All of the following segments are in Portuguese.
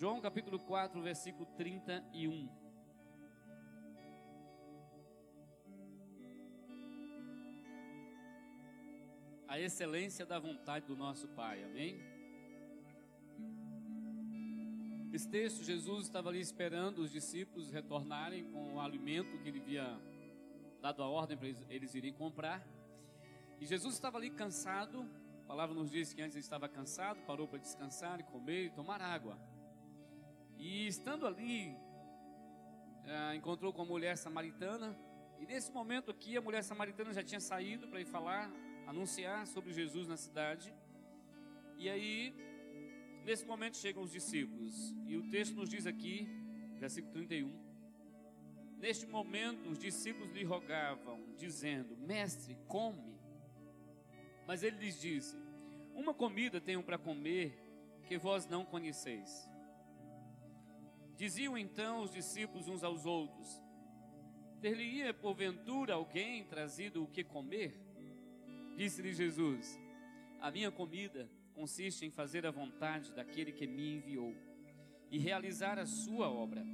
João capítulo 4, versículo 31. A excelência da vontade do nosso Pai, amém? Esse texto, Jesus estava ali esperando os discípulos retornarem com o alimento que ele havia dado a ordem para eles, eles irem comprar. E Jesus estava ali cansado, a palavra nos diz que antes ele estava cansado, parou para descansar e comer e tomar água. E estando ali, é, encontrou com a mulher samaritana. E nesse momento aqui, a mulher samaritana já tinha saído para ir falar, anunciar sobre Jesus na cidade. E aí, nesse momento chegam os discípulos. E o texto nos diz aqui, versículo 31. Neste momento, os discípulos lhe rogavam, dizendo: Mestre, come. Mas ele lhes disse: Uma comida tenho para comer que vós não conheceis. Diziam então os discípulos uns aos outros: Ter-lhe-ia porventura alguém trazido o que comer? Disse-lhe Jesus: A minha comida consiste em fazer a vontade daquele que me enviou e realizar a sua obra.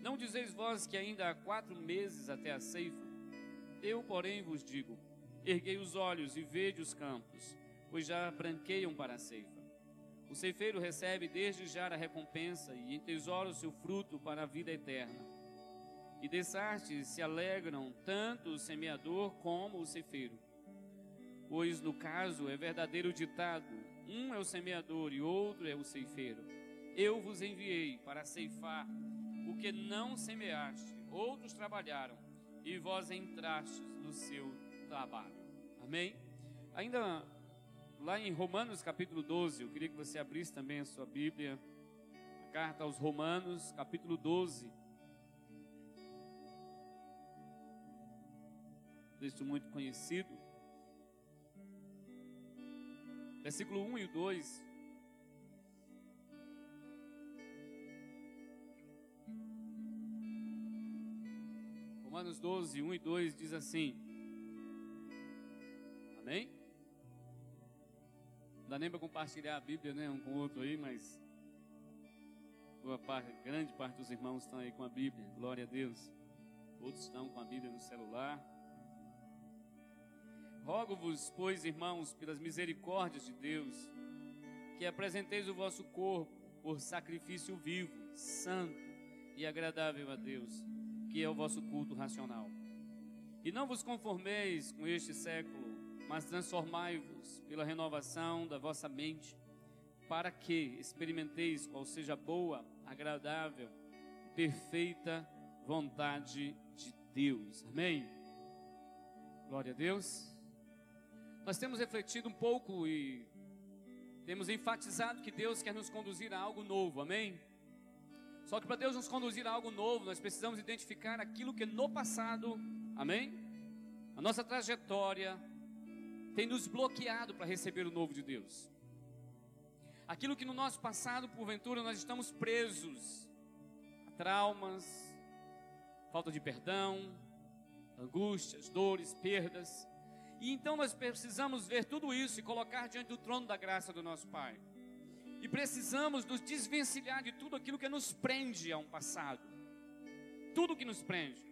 Não dizeis vós que ainda há quatro meses até a ceifa? Eu, porém, vos digo: erguei os olhos e vede os campos, pois já branqueiam para a ceifa. O ceifeiro recebe desde já a recompensa e entesoura o seu fruto para a vida eterna. E dessa arte se alegram tanto o semeador como o ceifeiro. Pois no caso é verdadeiro ditado: um é o semeador e outro é o ceifeiro. Eu vos enviei para ceifar o que não semeaste, outros trabalharam e vós entrastes no seu trabalho. Amém? Ainda lá em Romanos capítulo 12, eu queria que você abrisse também a sua Bíblia, a carta aos Romanos, capítulo 12. Texto muito conhecido. Versículo 1 e 2. Romanos 12, 1 e 2 diz assim: Amém? Dá nem para compartilhar a Bíblia, né, um com o outro aí, mas boa parte, grande parte dos irmãos estão aí com a Bíblia. Glória a Deus. Outros estão com a Bíblia no celular. Rogo-vos, pois, irmãos, pelas misericórdias de Deus, que apresenteis o vosso corpo por sacrifício vivo, santo e agradável a Deus, que é o vosso culto racional. E não vos conformeis com este século, mas transformai-vos pela renovação da vossa mente, para que experimenteis qual seja a boa, agradável, perfeita vontade de Deus. Amém? Glória a Deus. Nós temos refletido um pouco e temos enfatizado que Deus quer nos conduzir a algo novo. Amém? Só que para Deus nos conduzir a algo novo, nós precisamos identificar aquilo que no passado, amém? A nossa trajetória, tem nos bloqueado para receber o novo de Deus. Aquilo que no nosso passado, porventura, nós estamos presos a traumas, falta de perdão, angústias, dores, perdas. E então nós precisamos ver tudo isso e colocar diante do trono da graça do nosso Pai. E precisamos nos desvencilhar de tudo aquilo que nos prende a um passado. Tudo que nos prende.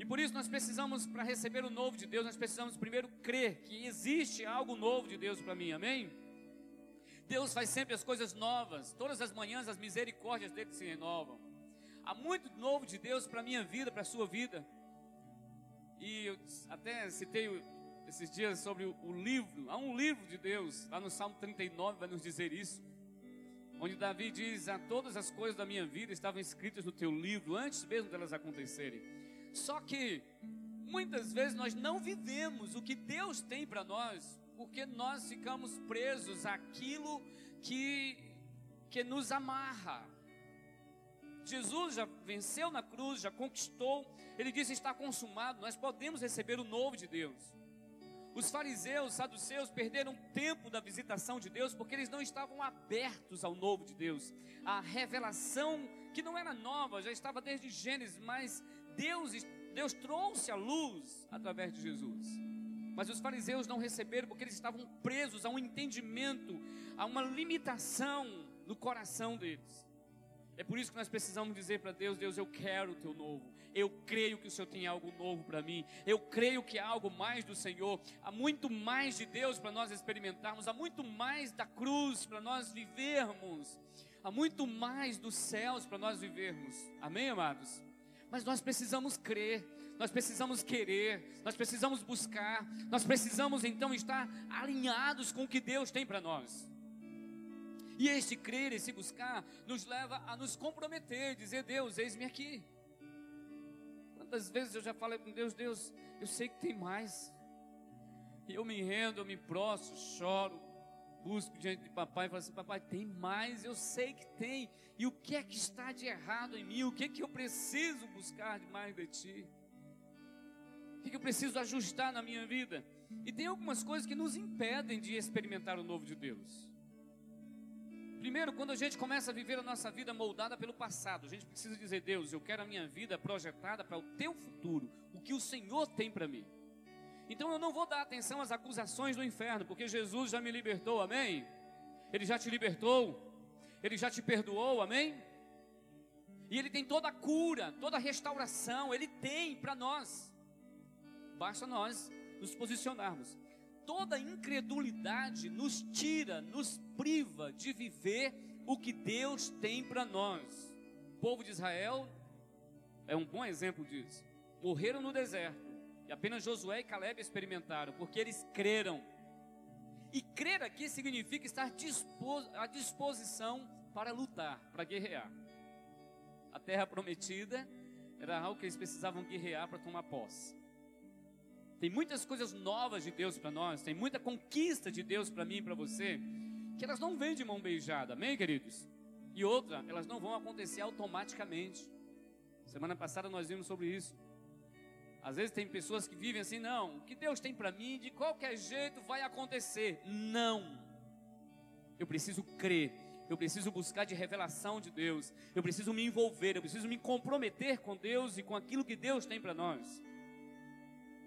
E por isso nós precisamos, para receber o novo de Deus, nós precisamos primeiro crer que existe algo novo de Deus para mim, amém? Deus faz sempre as coisas novas, todas as manhãs as misericórdias dele se renovam. Há muito novo de Deus para a minha vida, para a sua vida. E eu até citei esses dias sobre o livro, há um livro de Deus, lá no Salmo 39 vai nos dizer isso. Onde Davi diz: A todas as coisas da minha vida estavam escritas no teu livro, antes mesmo delas acontecerem. Só que muitas vezes nós não vivemos o que Deus tem para nós, porque nós ficamos presos àquilo que que nos amarra. Jesus já venceu na cruz, já conquistou. Ele disse: está consumado. Nós podemos receber o novo de Deus. Os fariseus, saduceus perderam tempo da visitação de Deus porque eles não estavam abertos ao novo de Deus. A revelação que não era nova, já estava desde Gênesis, mas Deus, Deus trouxe a luz através de Jesus. Mas os fariseus não receberam porque eles estavam presos a um entendimento, a uma limitação no coração deles. É por isso que nós precisamos dizer para Deus: Deus, eu quero o teu novo. Eu creio que o Senhor tem algo novo para mim. Eu creio que há algo mais do Senhor. Há muito mais de Deus para nós experimentarmos. Há muito mais da cruz para nós vivermos. Há muito mais dos céus para nós vivermos. Amém, amados? Mas nós precisamos crer nós precisamos querer, nós precisamos buscar, nós precisamos então estar alinhados com o que Deus tem para nós. E este crer, esse buscar, nos leva a nos comprometer, dizer: Deus, eis-me aqui. Quantas vezes eu já falei com Deus: Deus, eu sei que tem mais. E eu me rendo, eu me prostro, choro, busco diante de papai e falo assim: Papai, tem mais, eu sei que tem. E o que é que está de errado em mim? O que é que eu preciso buscar de mais de ti? O que eu preciso ajustar na minha vida? E tem algumas coisas que nos impedem de experimentar o novo de Deus. Primeiro, quando a gente começa a viver a nossa vida moldada pelo passado, a gente precisa dizer: Deus, eu quero a minha vida projetada para o teu futuro, o que o Senhor tem para mim. Então eu não vou dar atenção às acusações do inferno, porque Jesus já me libertou, amém? Ele já te libertou, ele já te perdoou, amém? E ele tem toda a cura, toda a restauração, ele tem para nós. Basta nós nos posicionarmos. Toda incredulidade nos tira, nos priva de viver o que Deus tem para nós. O povo de Israel é um bom exemplo disso. Morreram no deserto e apenas Josué e Caleb experimentaram, porque eles creram. E crer aqui significa estar à disposição para lutar, para guerrear. A terra prometida era algo que eles precisavam guerrear para tomar posse. Tem muitas coisas novas de Deus para nós, tem muita conquista de Deus para mim e para você, que elas não vêm de mão beijada, amém, queridos? E outra, elas não vão acontecer automaticamente. Semana passada nós vimos sobre isso. Às vezes tem pessoas que vivem assim, não, o que Deus tem para mim, de qualquer jeito vai acontecer. Não. Eu preciso crer, eu preciso buscar de revelação de Deus, eu preciso me envolver, eu preciso me comprometer com Deus e com aquilo que Deus tem para nós.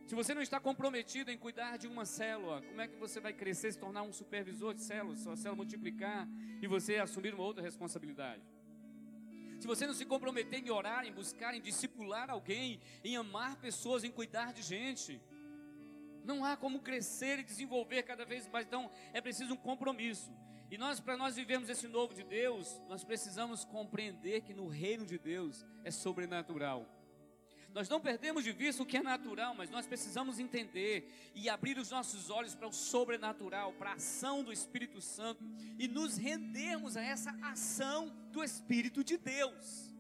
Se você não está comprometido em cuidar de uma célula, como é que você vai crescer, se tornar um supervisor de células, sua célula multiplicar e você assumir uma outra responsabilidade? Se você não se comprometer em orar, em buscar, em discipular alguém, em amar pessoas, em cuidar de gente, não há como crescer e desenvolver cada vez mais. Então, é preciso um compromisso. E nós, para nós vivermos esse novo de Deus, nós precisamos compreender que no reino de Deus é sobrenatural. Nós não perdemos de vista o que é natural, mas nós precisamos entender e abrir os nossos olhos para o sobrenatural, para a ação do Espírito Santo e nos rendermos a essa ação do Espírito de Deus.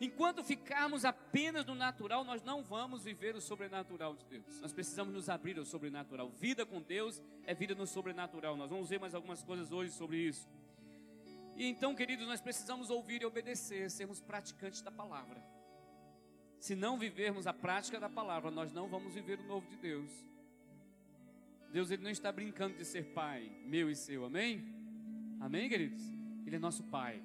Enquanto ficarmos apenas no natural, nós não vamos viver o sobrenatural de Deus. Nós precisamos nos abrir ao sobrenatural. Vida com Deus é vida no sobrenatural. Nós vamos ver mais algumas coisas hoje sobre isso. E então, queridos, nós precisamos ouvir e obedecer, sermos praticantes da palavra. Se não vivermos a prática da palavra, nós não vamos viver o novo de Deus. Deus ele não está brincando de ser pai, meu e seu, amém? Amém, queridos? Ele é nosso pai.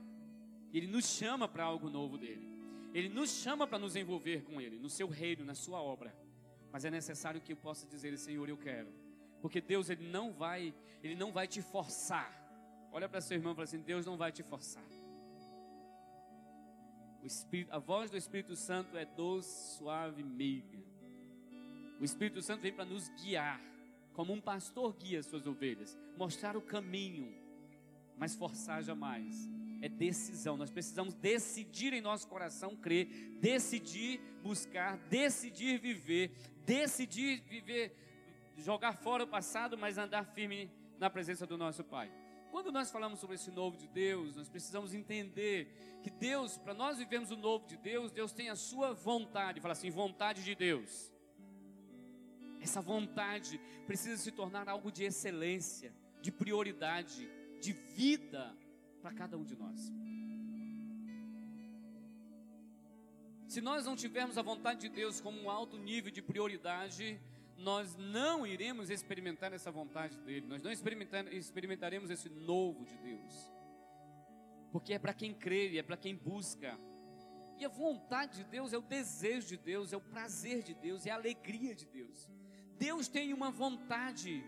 Ele nos chama para algo novo dele. Ele nos chama para nos envolver com ele, no seu reino, na sua obra. Mas é necessário que eu possa dizer, Senhor, eu quero. Porque Deus ele não vai, ele não vai te forçar. Olha para seu irmão e fala assim: Deus não vai te forçar. Espírito, a voz do Espírito Santo é doce, suave, meiga. O Espírito Santo vem para nos guiar, como um pastor guia as suas ovelhas, mostrar o caminho, mas forçar jamais. É decisão. Nós precisamos decidir em nosso coração crer, decidir buscar, decidir viver, decidir viver, jogar fora o passado, mas andar firme na presença do nosso Pai. Quando nós falamos sobre esse novo de Deus, nós precisamos entender que Deus, para nós vivermos o novo de Deus, Deus tem a sua vontade, fala assim, vontade de Deus. Essa vontade precisa se tornar algo de excelência, de prioridade, de vida para cada um de nós. Se nós não tivermos a vontade de Deus como um alto nível de prioridade, nós não iremos experimentar essa vontade dele, nós não experimentaremos esse novo de Deus, porque é para quem crê, é para quem busca. E a vontade de Deus é o desejo de Deus, é o prazer de Deus, é a alegria de Deus. Deus tem uma vontade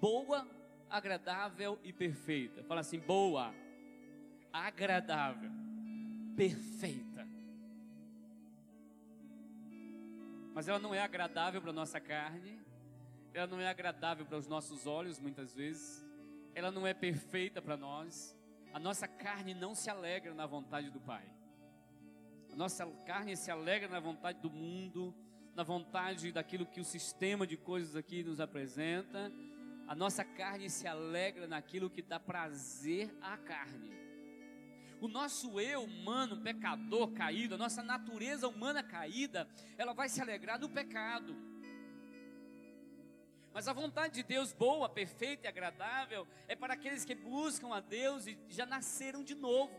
boa, agradável e perfeita. Fala assim: boa, agradável, perfeita. Mas ela não é agradável para nossa carne, ela não é agradável para os nossos olhos muitas vezes, ela não é perfeita para nós. A nossa carne não se alegra na vontade do Pai. A nossa carne se alegra na vontade do mundo, na vontade daquilo que o sistema de coisas aqui nos apresenta. A nossa carne se alegra naquilo que dá prazer à carne. O nosso eu humano, pecador, caído, a nossa natureza humana caída, ela vai se alegrar do pecado. Mas a vontade de Deus boa, perfeita e agradável é para aqueles que buscam a Deus e já nasceram de novo.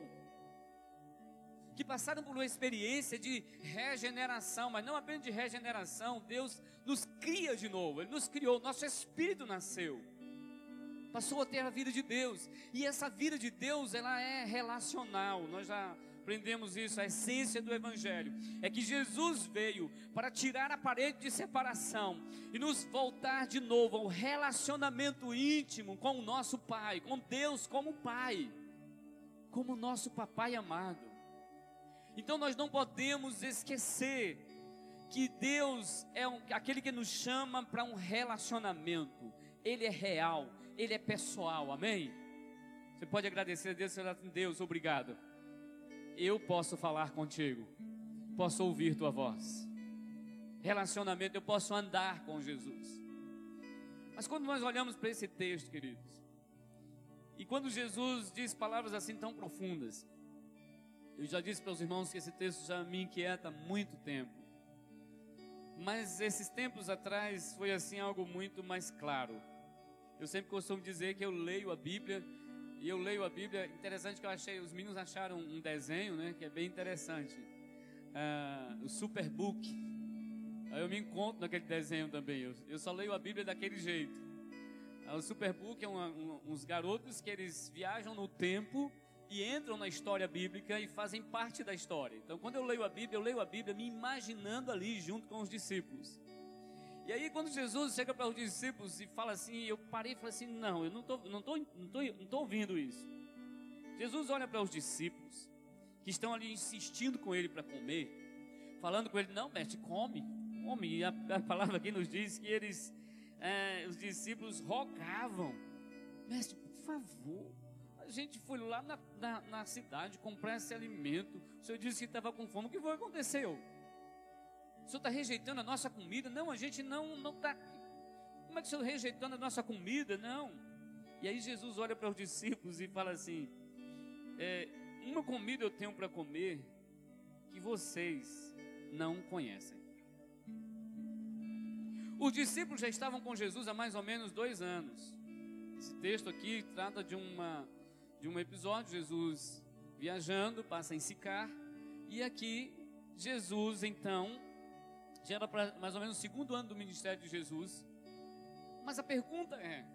Que passaram por uma experiência de regeneração, mas não apenas de regeneração, Deus nos cria de novo, Ele nos criou, nosso espírito nasceu passou a ter a vida de Deus. E essa vida de Deus, ela é relacional. Nós já aprendemos isso, a essência do Evangelho é que Jesus veio para tirar a parede de separação e nos voltar de novo ao relacionamento íntimo com o nosso Pai, com Deus como Pai, como nosso Papai amado. Então nós não podemos esquecer que Deus é um, aquele que nos chama para um relacionamento, Ele é real, Ele é pessoal, amém? Você pode agradecer a Deus, Deus, obrigado eu posso falar contigo, posso ouvir tua voz. Relacionamento, eu posso andar com Jesus. Mas quando nós olhamos para esse texto, queridos, e quando Jesus diz palavras assim tão profundas, eu já disse para os irmãos que esse texto já me inquieta há muito tempo. Mas esses tempos atrás foi assim algo muito mais claro. Eu sempre costumo dizer que eu leio a Bíblia e eu leio a Bíblia, interessante que eu achei, os meninos acharam um desenho, né, que é bem interessante. Uh, o Superbook. Aí eu me encontro naquele desenho também. Eu, eu só leio a Bíblia daquele jeito. Uh, o Superbook é uma, um, uns garotos que eles viajam no tempo e entram na história bíblica e fazem parte da história. Então, quando eu leio a Bíblia, eu leio a Bíblia me imaginando ali junto com os discípulos. E aí quando Jesus chega para os discípulos e fala assim, eu parei e falei assim, não, eu não estou não tô, não tô, não tô ouvindo isso. Jesus olha para os discípulos que estão ali insistindo com ele para comer, falando com ele, não, mestre, come, come. E a, a palavra aqui nos diz que eles, é, os discípulos rogavam, mestre, por favor, a gente foi lá na, na, na cidade comprar esse alimento, o senhor disse que estava com fome, o que foi aconteceu? O senhor está rejeitando a nossa comida? Não, a gente não não está. Como é que o senhor está rejeitando a nossa comida? Não. E aí Jesus olha para os discípulos e fala assim: é, Uma comida eu tenho para comer que vocês não conhecem. Os discípulos já estavam com Jesus há mais ou menos dois anos. Esse texto aqui trata de, uma, de um episódio: Jesus viajando, passa em Sicar, e aqui Jesus então já era mais ou menos o segundo ano do ministério de Jesus. Mas a pergunta é: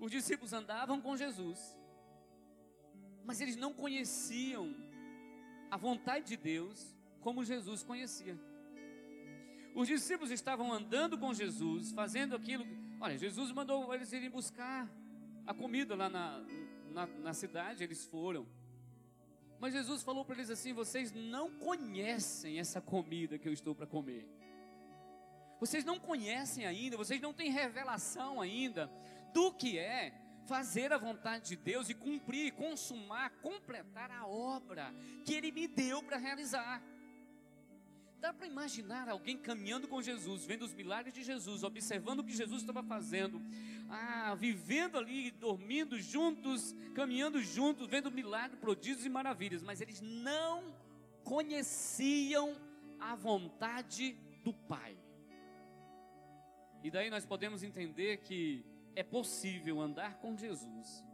os discípulos andavam com Jesus, mas eles não conheciam a vontade de Deus como Jesus conhecia. Os discípulos estavam andando com Jesus, fazendo aquilo. Olha, Jesus mandou eles irem buscar a comida lá na, na, na cidade, eles foram. Mas Jesus falou para eles assim: vocês não conhecem essa comida que eu estou para comer. Vocês não conhecem ainda, vocês não têm revelação ainda do que é fazer a vontade de Deus e cumprir, consumar, completar a obra que Ele me deu para realizar. Dá para imaginar alguém caminhando com Jesus, vendo os milagres de Jesus, observando o que Jesus estava fazendo, ah, vivendo ali, dormindo juntos, caminhando juntos, vendo milagres, prodígios e maravilhas, mas eles não conheciam a vontade do Pai. E daí nós podemos entender que é possível andar com Jesus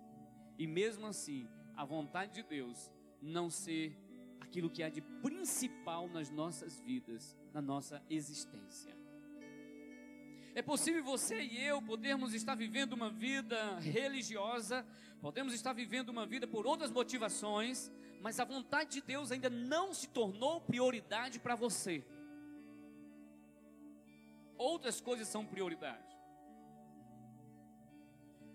e mesmo assim a vontade de Deus não ser aquilo que há de principal nas nossas vidas, na nossa existência. É possível você e eu podermos estar vivendo uma vida religiosa, podemos estar vivendo uma vida por outras motivações, mas a vontade de Deus ainda não se tornou prioridade para você outras coisas são prioridade.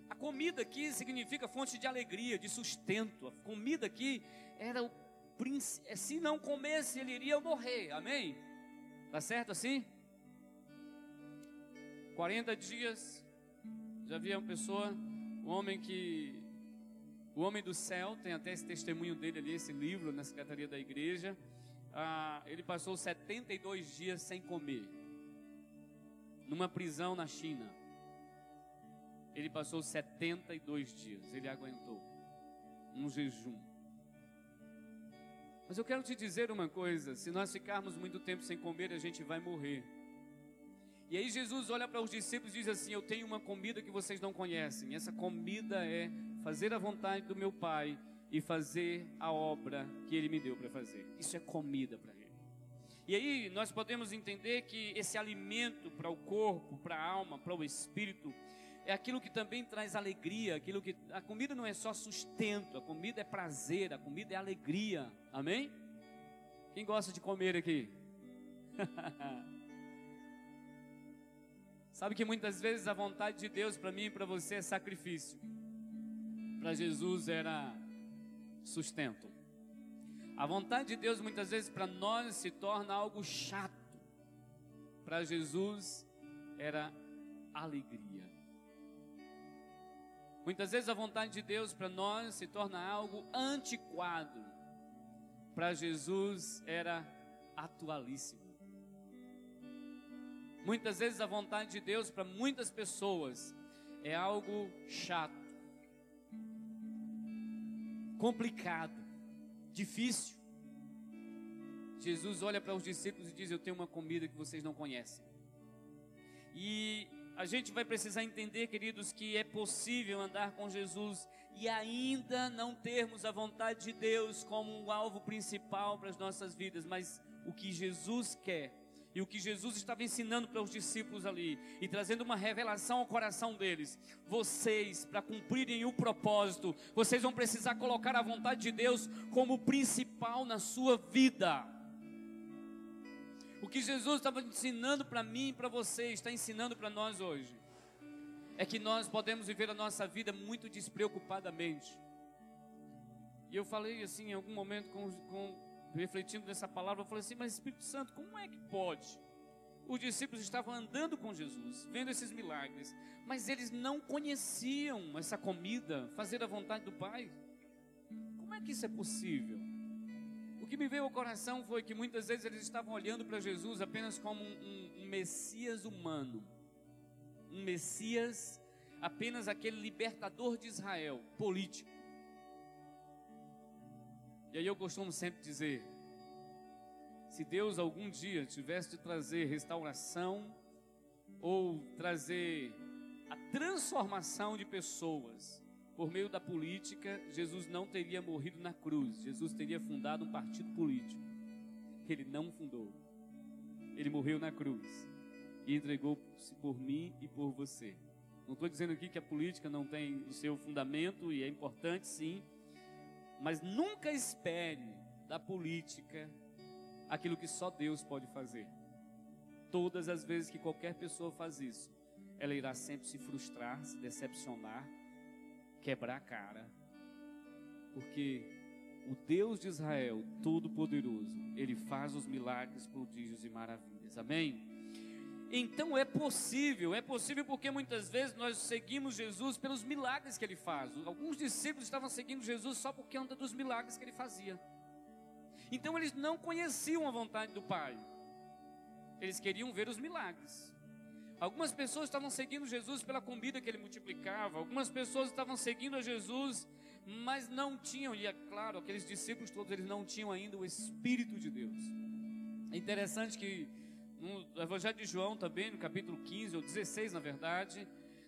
A comida aqui significa fonte de alegria, de sustento. A comida aqui era o príncipe. Se não comesse, ele iria morrer. Amém? Tá certo assim? 40 dias. Já vi uma pessoa, um homem que. O homem do céu, tem até esse testemunho dele ali, esse livro na secretaria da igreja. Ah, ele passou 72 dias sem comer. Numa prisão na China. Ele passou 72 dias, ele aguentou. Um jejum. Mas eu quero te dizer uma coisa: se nós ficarmos muito tempo sem comer, a gente vai morrer. E aí Jesus olha para os discípulos e diz assim: Eu tenho uma comida que vocês não conhecem. Essa comida é fazer a vontade do meu Pai e fazer a obra que Ele me deu para fazer. Isso é comida para. E aí nós podemos entender que esse alimento para o corpo, para a alma, para o espírito, é aquilo que também traz alegria, aquilo que a comida não é só sustento, a comida é prazer, a comida é alegria. Amém? Quem gosta de comer aqui? Sabe que muitas vezes a vontade de Deus para mim e para você é sacrifício. Para Jesus era sustento. A vontade de Deus muitas vezes para nós se torna algo chato. Para Jesus era alegria. Muitas vezes a vontade de Deus para nós se torna algo antiquado. Para Jesus era atualíssimo. Muitas vezes a vontade de Deus para muitas pessoas é algo chato, complicado, difícil. Jesus olha para os discípulos e diz: Eu tenho uma comida que vocês não conhecem. E a gente vai precisar entender, queridos, que é possível andar com Jesus e ainda não termos a vontade de Deus como um alvo principal para as nossas vidas, mas o que Jesus quer e o que Jesus estava ensinando para os discípulos ali e trazendo uma revelação ao coração deles. Vocês, para cumprirem o propósito, vocês vão precisar colocar a vontade de Deus como principal na sua vida. O que Jesus estava ensinando para mim e para você, está ensinando para nós hoje, é que nós podemos viver a nossa vida muito despreocupadamente. E eu falei assim em algum momento com, com refletindo nessa palavra, eu falei assim: Mas Espírito Santo, como é que pode? Os discípulos estavam andando com Jesus, vendo esses milagres, mas eles não conheciam essa comida, fazer a vontade do Pai. Como é que isso é possível? O que me veio ao coração foi que muitas vezes eles estavam olhando para Jesus apenas como um, um, um Messias humano, um Messias, apenas aquele libertador de Israel, político. E aí eu costumo sempre dizer: se Deus algum dia tivesse de trazer restauração ou trazer a transformação de pessoas por meio da política, Jesus não teria morrido na cruz, Jesus teria fundado um partido político. Ele não fundou, ele morreu na cruz e entregou-se por mim e por você. Não estou dizendo aqui que a política não tem o seu fundamento e é importante sim, mas nunca espere da política aquilo que só Deus pode fazer. Todas as vezes que qualquer pessoa faz isso, ela irá sempre se frustrar, se decepcionar, quebrar a cara. Porque o Deus de Israel, Todo-Poderoso, ele faz os milagres, prodígios e maravilhas. Amém? Então é possível, é possível porque muitas vezes nós seguimos Jesus pelos milagres que ele faz. Alguns discípulos estavam seguindo Jesus só porque anda dos milagres que ele fazia. Então eles não conheciam a vontade do Pai. Eles queriam ver os milagres. Algumas pessoas estavam seguindo Jesus pela comida que ele multiplicava. Algumas pessoas estavam seguindo a Jesus, mas não tinham, e é claro, aqueles discípulos todos eles não tinham ainda o Espírito de Deus. É interessante que no Evangelho de João também, no capítulo 15 ou 16, na verdade,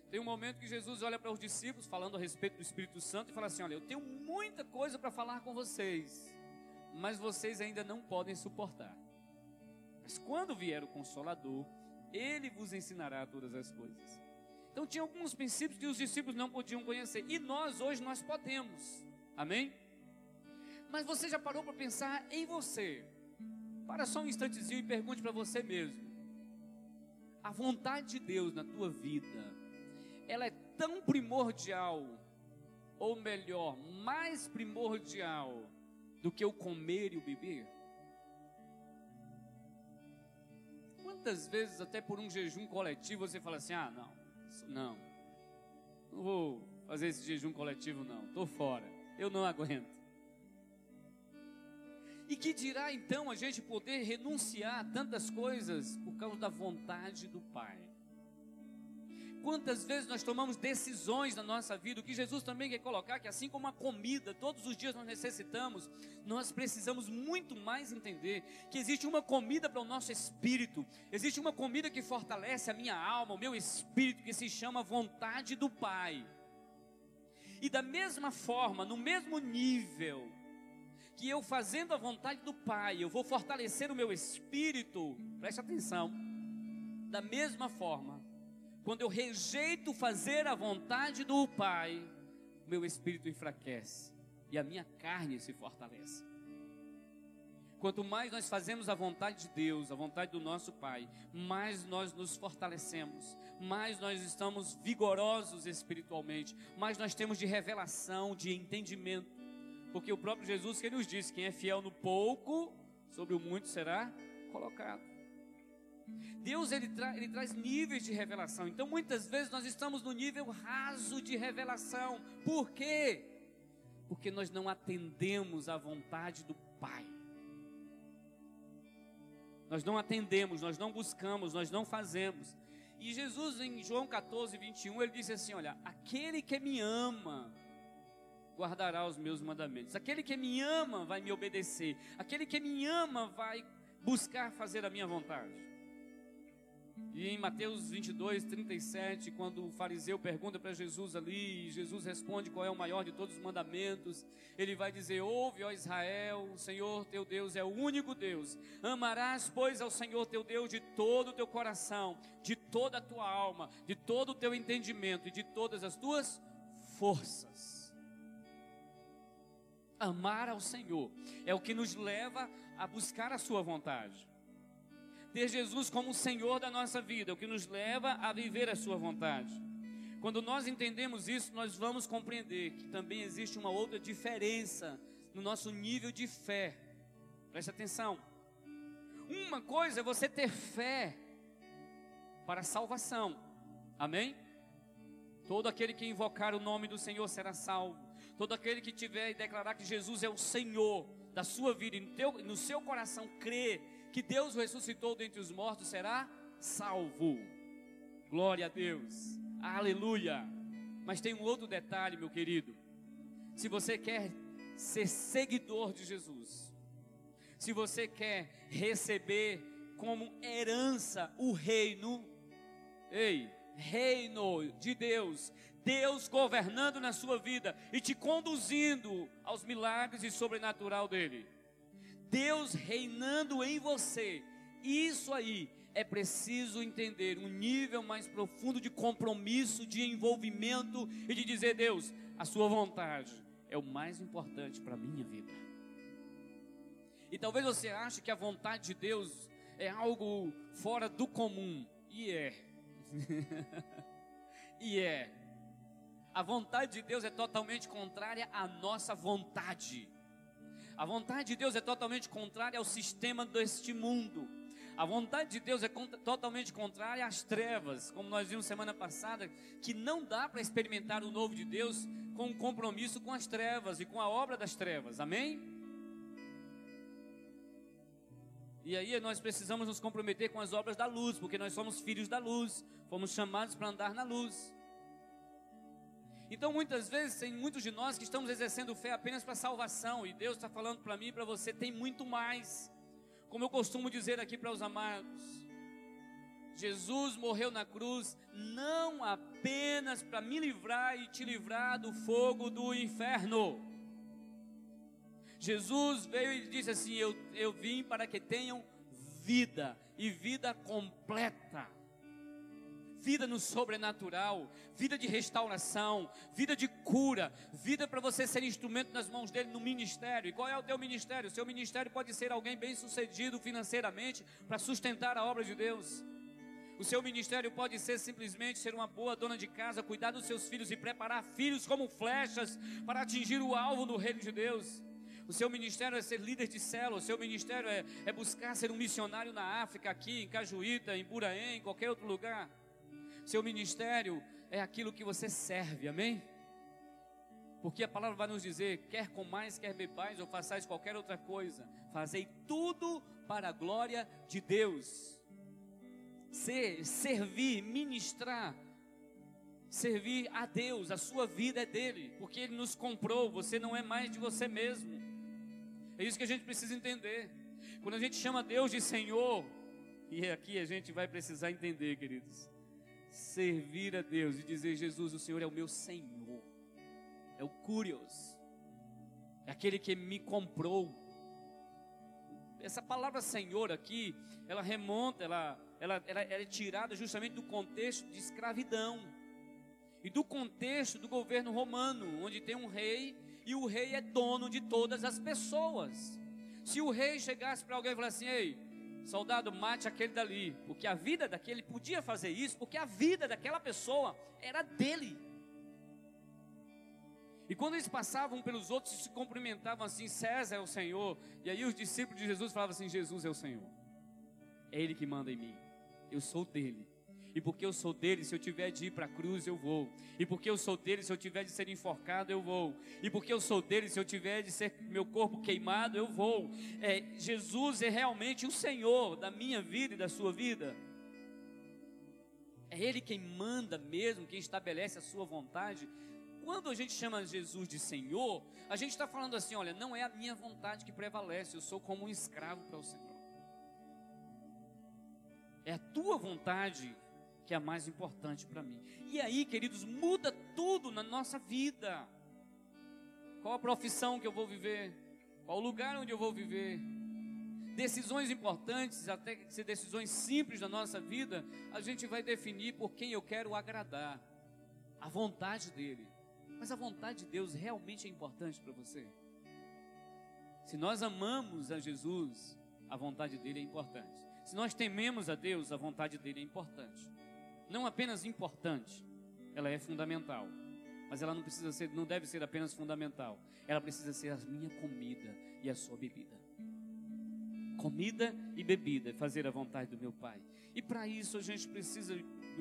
tem um momento que Jesus olha para os discípulos falando a respeito do Espírito Santo e fala assim: Olha, eu tenho muita coisa para falar com vocês, mas vocês ainda não podem suportar. Mas quando vier o Consolador, ele vos ensinará todas as coisas. Então tinha alguns princípios que os discípulos não podiam conhecer e nós hoje nós podemos. Amém? Mas você já parou para pensar em você? Para só um instantezinho e pergunte para você mesmo. A vontade de Deus na tua vida, ela é tão primordial, ou melhor, mais primordial do que o comer e o beber? Quantas vezes, até por um jejum coletivo, você fala assim: ah, não, não, não vou fazer esse jejum coletivo, não, estou fora, eu não aguento. E que dirá então a gente poder renunciar a tantas coisas por causa da vontade do Pai? Quantas vezes nós tomamos decisões na nossa vida, o que Jesus também quer colocar, que assim como a comida, todos os dias nós necessitamos, nós precisamos muito mais entender que existe uma comida para o nosso espírito, existe uma comida que fortalece a minha alma, o meu espírito, que se chama vontade do Pai. E da mesma forma, no mesmo nível, que eu fazendo a vontade do Pai, eu vou fortalecer o meu espírito, preste atenção, da mesma forma, quando eu rejeito fazer a vontade do Pai, meu espírito enfraquece e a minha carne se fortalece. Quanto mais nós fazemos a vontade de Deus, a vontade do nosso Pai, mais nós nos fortalecemos, mais nós estamos vigorosos espiritualmente, mais nós temos de revelação, de entendimento. Porque o próprio Jesus que nos disse: quem é fiel no pouco, sobre o muito será colocado. Deus ele, tra ele traz níveis de revelação. Então muitas vezes nós estamos no nível raso de revelação. Por quê? Porque nós não atendemos à vontade do Pai. Nós não atendemos, nós não buscamos, nós não fazemos. E Jesus em João 14, 21, ele disse assim: Olha, aquele que me ama, guardará os meus mandamentos. Aquele que me ama vai me obedecer. Aquele que me ama vai buscar fazer a minha vontade. E em Mateus 22, 37, quando o fariseu pergunta para Jesus ali, e Jesus responde qual é o maior de todos os mandamentos, ele vai dizer: Ouve, ó Israel, o Senhor teu Deus é o único Deus. Amarás, pois, ao Senhor teu Deus de todo o teu coração, de toda a tua alma, de todo o teu entendimento e de todas as tuas forças. Amar ao Senhor é o que nos leva a buscar a Sua vontade ter Jesus como o Senhor da nossa vida, o que nos leva a viver a Sua vontade. Quando nós entendemos isso, nós vamos compreender que também existe uma outra diferença no nosso nível de fé. Preste atenção. Uma coisa é você ter fé para a salvação. Amém? Todo aquele que invocar o nome do Senhor será salvo. Todo aquele que tiver e declarar que Jesus é o Senhor da sua vida e no, teu, no seu coração crer que Deus ressuscitou dentre os mortos será salvo. Glória a Deus. Aleluia. Mas tem um outro detalhe, meu querido. Se você quer ser seguidor de Jesus, se você quer receber como herança o reino, ei, reino de Deus, Deus governando na sua vida e te conduzindo aos milagres e sobrenatural dele. Deus reinando em você. Isso aí é preciso entender um nível mais profundo de compromisso, de envolvimento e de dizer: Deus, a Sua vontade é o mais importante para a minha vida. E talvez você ache que a vontade de Deus é algo fora do comum, e é. e é. A vontade de Deus é totalmente contrária à nossa vontade. A vontade de Deus é totalmente contrária ao sistema deste mundo. A vontade de Deus é totalmente contrária às trevas, como nós vimos semana passada, que não dá para experimentar o novo de Deus com um compromisso com as trevas e com a obra das trevas. Amém? E aí nós precisamos nos comprometer com as obras da luz, porque nós somos filhos da luz, fomos chamados para andar na luz. Então, muitas vezes, tem muitos de nós que estamos exercendo fé apenas para salvação, e Deus está falando para mim e para você: tem muito mais. Como eu costumo dizer aqui para os amados, Jesus morreu na cruz não apenas para me livrar e te livrar do fogo do inferno. Jesus veio e disse assim: Eu, eu vim para que tenham vida e vida completa vida no sobrenatural, vida de restauração, vida de cura, vida para você ser instrumento nas mãos dele no ministério. E qual é o teu ministério? O seu ministério pode ser alguém bem sucedido financeiramente para sustentar a obra de Deus. O seu ministério pode ser simplesmente ser uma boa dona de casa, cuidar dos seus filhos e preparar filhos como flechas para atingir o alvo do reino de Deus. O seu ministério é ser líder de célula, o seu ministério é, é buscar ser um missionário na África, aqui em Cajuíta, em Buraém, em qualquer outro lugar. Seu ministério é aquilo que você serve, amém? Porque a palavra vai nos dizer: quer comais, quer bebais ou façais qualquer outra coisa, fazei tudo para a glória de Deus ser, servir, ministrar, servir a Deus, a sua vida é dele, porque ele nos comprou, você não é mais de você mesmo. É isso que a gente precisa entender. Quando a gente chama Deus de Senhor, e aqui a gente vai precisar entender, queridos, servir a Deus e dizer: Jesus, o Senhor é o meu Senhor, é o Curios, é aquele que me comprou. Essa palavra Senhor aqui, ela remonta, ela ela, ela, ela é tirada justamente do contexto de escravidão e do contexto do governo romano, onde tem um rei e o rei é dono de todas as pessoas. Se o rei chegasse para alguém e falasse assim: Ei, soldado, mate aquele dali, porque a vida daquele podia fazer isso, porque a vida daquela pessoa era dele. E quando eles passavam pelos outros, se cumprimentavam assim: César é o Senhor. E aí os discípulos de Jesus falavam assim: Jesus é o Senhor, é Ele que manda em mim eu sou dele. E porque eu sou dele, se eu tiver de ir para a cruz, eu vou. E porque eu sou dele, se eu tiver de ser enforcado, eu vou. E porque eu sou dele, se eu tiver de ser meu corpo queimado, eu vou. É, Jesus é realmente o Senhor da minha vida e da sua vida. É Ele quem manda mesmo, quem estabelece a sua vontade. Quando a gente chama Jesus de Senhor, a gente está falando assim: olha, não é a minha vontade que prevalece, eu sou como um escravo para o Senhor. É a tua vontade que é a mais importante para mim. E aí, queridos, muda tudo na nossa vida. Qual a profissão que eu vou viver? Qual o lugar onde eu vou viver? Decisões importantes, até que ser decisões simples da nossa vida, a gente vai definir por quem eu quero agradar. A vontade dele. Mas a vontade de Deus realmente é importante para você? Se nós amamos a Jesus, a vontade dele é importante. Se nós tememos a Deus, a vontade dele é importante. Não apenas importante, ela é fundamental. Mas ela não precisa ser, não deve ser apenas fundamental. Ela precisa ser a minha comida e a sua bebida. Comida e bebida, fazer a vontade do meu Pai. E para isso a gente precisa,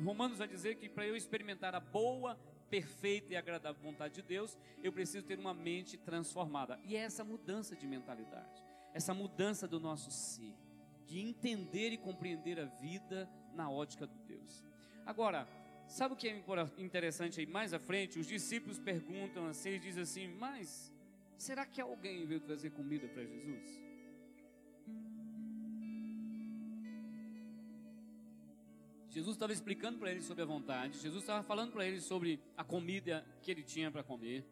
Romanos vai dizer que para eu experimentar a boa, perfeita e agradável vontade de Deus, eu preciso ter uma mente transformada. E é essa mudança de mentalidade, essa mudança do nosso ser de entender e compreender a vida na ótica de Deus. Agora, sabe o que é interessante aí mais à frente? Os discípulos perguntam assim, eles dizem assim: Mas será que alguém veio trazer comida para Jesus? Jesus estava explicando para eles sobre a vontade, Jesus estava falando para eles sobre a comida que ele tinha para comer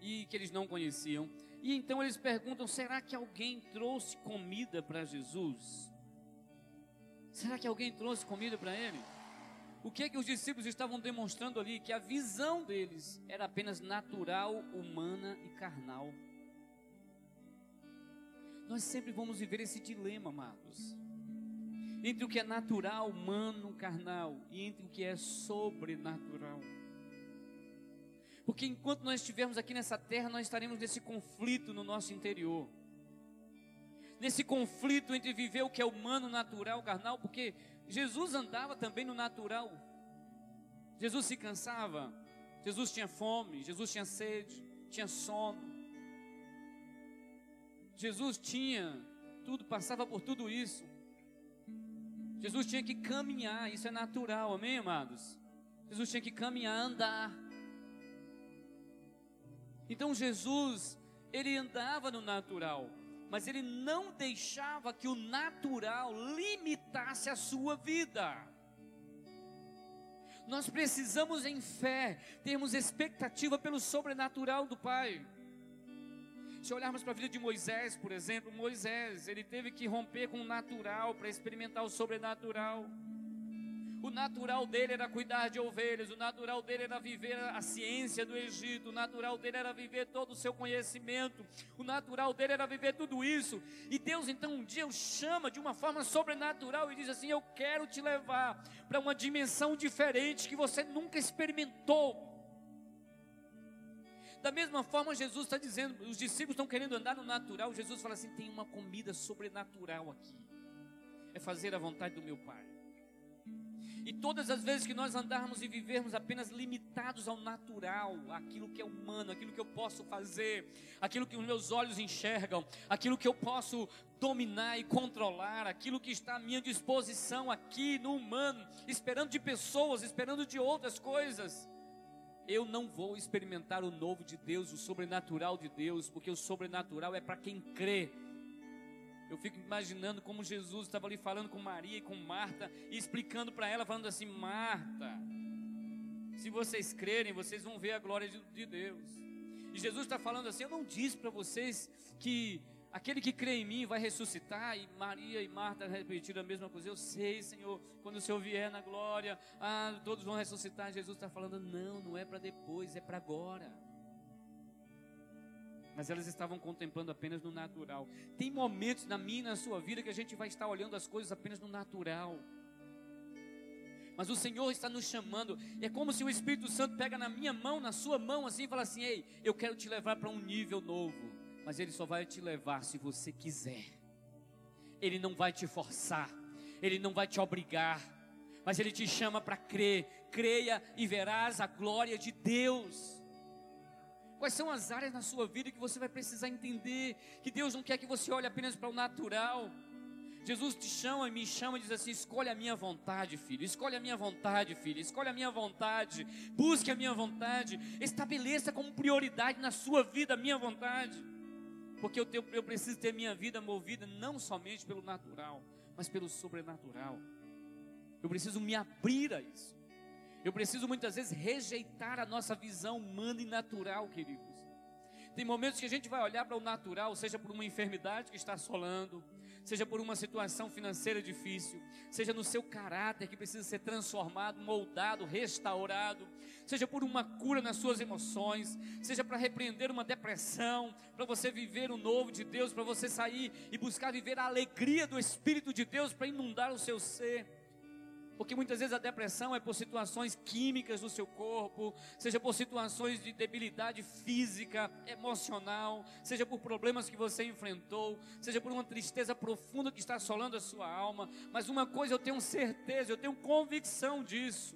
e que eles não conheciam. E então eles perguntam: será que alguém trouxe comida para Jesus? Será que alguém trouxe comida para ele? O que é que os discípulos estavam demonstrando ali? Que a visão deles era apenas natural, humana e carnal. Nós sempre vamos viver esse dilema, amados. Entre o que é natural, humano, carnal, e entre o que é sobrenatural. Porque enquanto nós estivermos aqui nessa terra, nós estaremos nesse conflito no nosso interior nesse conflito entre viver o que é humano, natural, carnal, porque Jesus andava também no natural. Jesus se cansava, Jesus tinha fome, Jesus tinha sede, tinha sono. Jesus tinha tudo, passava por tudo isso. Jesus tinha que caminhar, isso é natural, amém, amados? Jesus tinha que caminhar, andar. Então Jesus, ele andava no natural mas ele não deixava que o natural limitasse a sua vida. Nós precisamos, em fé, termos expectativa pelo sobrenatural do Pai. Se olharmos para a vida de Moisés, por exemplo, Moisés, ele teve que romper com o natural para experimentar o sobrenatural. O natural dele era cuidar de ovelhas, o natural dele era viver a ciência do Egito, o natural dele era viver todo o seu conhecimento, o natural dele era viver tudo isso. E Deus então um dia o chama de uma forma sobrenatural e diz assim: Eu quero te levar para uma dimensão diferente que você nunca experimentou. Da mesma forma, Jesus está dizendo, os discípulos estão querendo andar no natural. Jesus fala assim: tem uma comida sobrenatural aqui. É fazer a vontade do meu Pai. E todas as vezes que nós andarmos e vivermos apenas limitados ao natural, aquilo que é humano, aquilo que eu posso fazer, aquilo que os meus olhos enxergam, aquilo que eu posso dominar e controlar, aquilo que está à minha disposição aqui no humano, esperando de pessoas, esperando de outras coisas, eu não vou experimentar o novo de Deus, o sobrenatural de Deus, porque o sobrenatural é para quem crê. Eu fico imaginando como Jesus estava ali falando com Maria e com Marta e explicando para ela, falando assim: Marta, se vocês crerem, vocês vão ver a glória de, de Deus. E Jesus está falando assim: Eu não disse para vocês que aquele que crê em mim vai ressuscitar. E Maria e Marta repetiram a mesma coisa. Eu sei, Senhor, quando o Senhor vier na glória, ah, todos vão ressuscitar. Jesus está falando: Não, não é para depois, é para agora mas elas estavam contemplando apenas no natural. Tem momentos na minha e na sua vida que a gente vai estar olhando as coisas apenas no natural. Mas o Senhor está nos chamando. É como se o Espírito Santo pega na minha mão, na sua mão, assim, e fala assim: Ei, eu quero te levar para um nível novo. Mas Ele só vai te levar se você quiser. Ele não vai te forçar. Ele não vai te obrigar. Mas Ele te chama para crer. Creia e verás a glória de Deus. Quais são as áreas na sua vida que você vai precisar entender que Deus não quer que você olhe apenas para o natural. Jesus te chama e me chama e diz assim: escolhe a minha vontade, filho. Escolhe a minha vontade, filho. Escolhe a minha vontade. Busque a minha vontade. Estabeleça como prioridade na sua vida a minha vontade. Porque eu, tenho, eu preciso ter minha vida movida não somente pelo natural, mas pelo sobrenatural. Eu preciso me abrir a isso. Eu preciso muitas vezes rejeitar a nossa visão humana e natural, queridos. Tem momentos que a gente vai olhar para o natural, seja por uma enfermidade que está assolando, seja por uma situação financeira difícil, seja no seu caráter que precisa ser transformado, moldado, restaurado, seja por uma cura nas suas emoções, seja para repreender uma depressão, para você viver o novo de Deus, para você sair e buscar viver a alegria do Espírito de Deus para inundar o seu ser. Porque muitas vezes a depressão é por situações químicas do seu corpo, seja por situações de debilidade física, emocional, seja por problemas que você enfrentou, seja por uma tristeza profunda que está assolando a sua alma. Mas uma coisa eu tenho certeza, eu tenho convicção disso.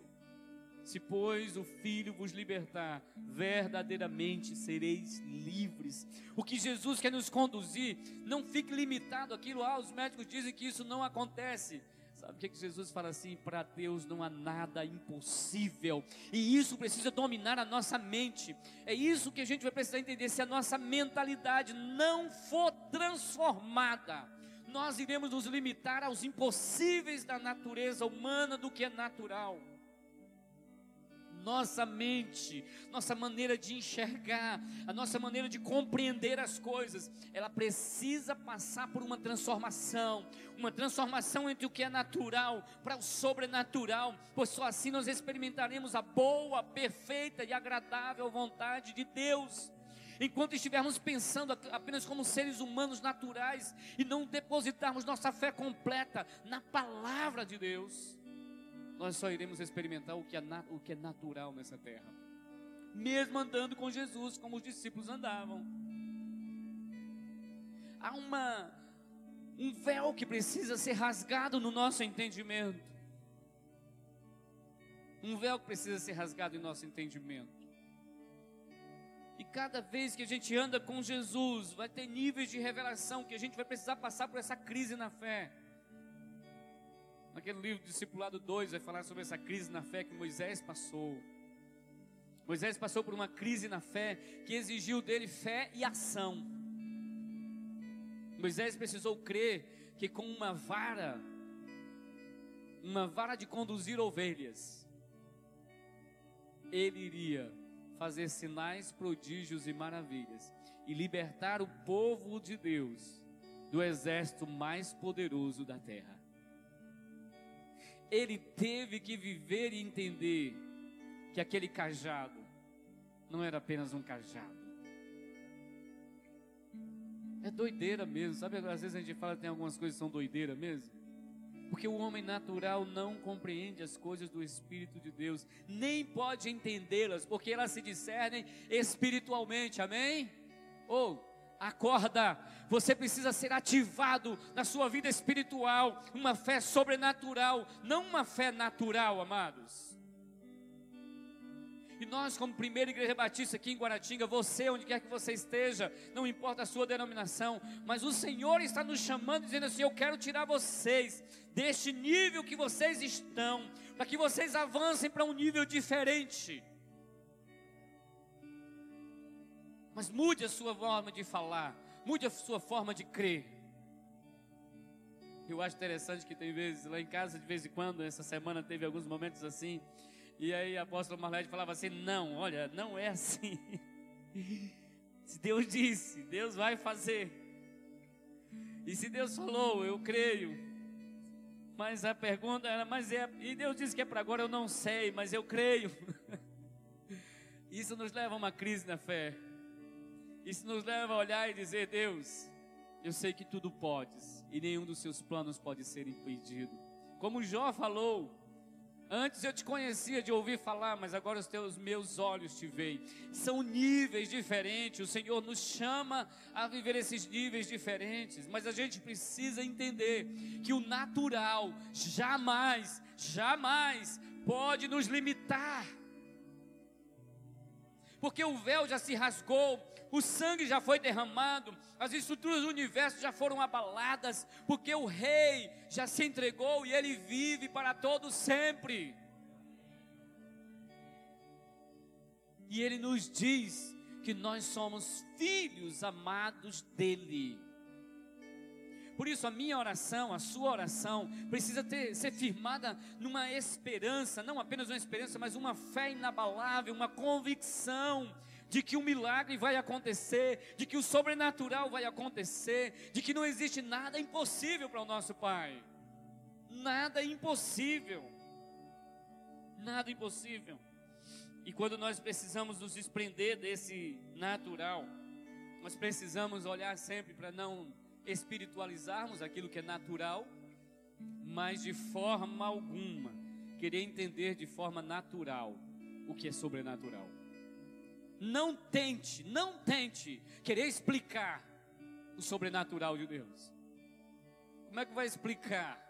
Se, pois, o Filho vos libertar, verdadeiramente sereis livres. O que Jesus quer nos conduzir, não fique limitado àquilo. Ah, os médicos dizem que isso não acontece. Sabe o que, que Jesus fala assim? Para Deus não há nada impossível, e isso precisa dominar a nossa mente. É isso que a gente vai precisar entender. Se a nossa mentalidade não for transformada, nós iremos nos limitar aos impossíveis da natureza humana, do que é natural nossa mente, nossa maneira de enxergar, a nossa maneira de compreender as coisas, ela precisa passar por uma transformação, uma transformação entre o que é natural para o sobrenatural, pois só assim nós experimentaremos a boa, perfeita e agradável vontade de Deus. Enquanto estivermos pensando apenas como seres humanos naturais e não depositarmos nossa fé completa na palavra de Deus, nós só iremos experimentar o que, é o que é natural nessa terra. Mesmo andando com Jesus, como os discípulos andavam. Há uma, um véu que precisa ser rasgado no nosso entendimento. Um véu que precisa ser rasgado em nosso entendimento. E cada vez que a gente anda com Jesus, vai ter níveis de revelação que a gente vai precisar passar por essa crise na fé. Naquele livro Discipulado 2 vai falar sobre essa crise na fé que Moisés passou. Moisés passou por uma crise na fé que exigiu dele fé e ação. Moisés precisou crer que com uma vara, uma vara de conduzir ovelhas, ele iria fazer sinais, prodígios e maravilhas e libertar o povo de Deus do exército mais poderoso da terra. Ele teve que viver e entender que aquele cajado não era apenas um cajado. É doideira mesmo, sabe? Às vezes a gente fala que tem algumas coisas que são doideira mesmo. Porque o homem natural não compreende as coisas do Espírito de Deus, nem pode entendê-las, porque elas se discernem espiritualmente, amém? Ou, oh, acorda, você precisa ser ativado na sua vida espiritual, uma fé sobrenatural, não uma fé natural, amados. E nós, como primeira igreja batista aqui em Guaratinga, você, onde quer que você esteja, não importa a sua denominação, mas o Senhor está nos chamando, dizendo assim: Eu quero tirar vocês deste nível que vocês estão, para que vocês avancem para um nível diferente. Mas mude a sua forma de falar, mude a sua forma de crer. Eu acho interessante que tem vezes, lá em casa, de vez em quando, essa semana teve alguns momentos assim, e aí a apóstola Marlete falava assim: Não, olha, não é assim. Se Deus disse, Deus vai fazer. E se Deus falou, eu creio. Mas a pergunta era: Mas é. E Deus disse que é para agora, eu não sei, mas eu creio. Isso nos leva a uma crise na fé. Isso nos leva a olhar e dizer: Deus, eu sei que tudo podes, e nenhum dos seus planos pode ser impedido. Como Jó falou, Antes eu te conhecia de ouvir falar, mas agora os teus meus olhos te veem. São níveis diferentes. O Senhor nos chama a viver esses níveis diferentes, mas a gente precisa entender que o natural jamais, jamais pode nos limitar. Porque o véu já se rasgou, o sangue já foi derramado, as estruturas do universo já foram abaladas, porque o rei já se entregou e ele vive para todo sempre. E ele nos diz que nós somos filhos amados dele. Por isso a minha oração, a sua oração, precisa ter, ser firmada numa esperança, não apenas uma esperança, mas uma fé inabalável, uma convicção de que o milagre vai acontecer, de que o sobrenatural vai acontecer, de que não existe nada impossível para o nosso Pai. Nada impossível. Nada impossível. E quando nós precisamos nos desprender desse natural, nós precisamos olhar sempre para não espiritualizarmos aquilo que é natural, mas de forma alguma querer entender de forma natural o que é sobrenatural. Não tente, não tente querer explicar o sobrenatural de Deus. Como é que vai explicar?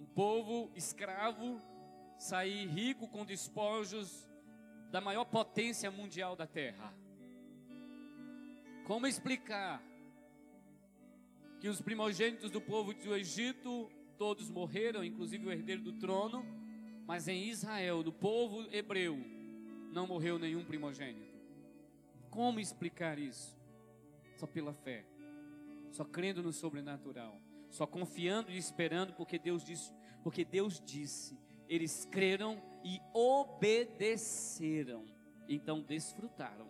Um povo escravo sair rico com despojos da maior potência mundial da terra. Como explicar que os primogênitos do povo do Egito todos morreram, inclusive o herdeiro do trono, mas em Israel, do povo hebreu, não morreu nenhum primogênito. Como explicar isso? Só pela fé, só crendo no sobrenatural, só confiando e esperando, porque Deus disse, porque Deus disse, eles creram e obedeceram, então desfrutaram.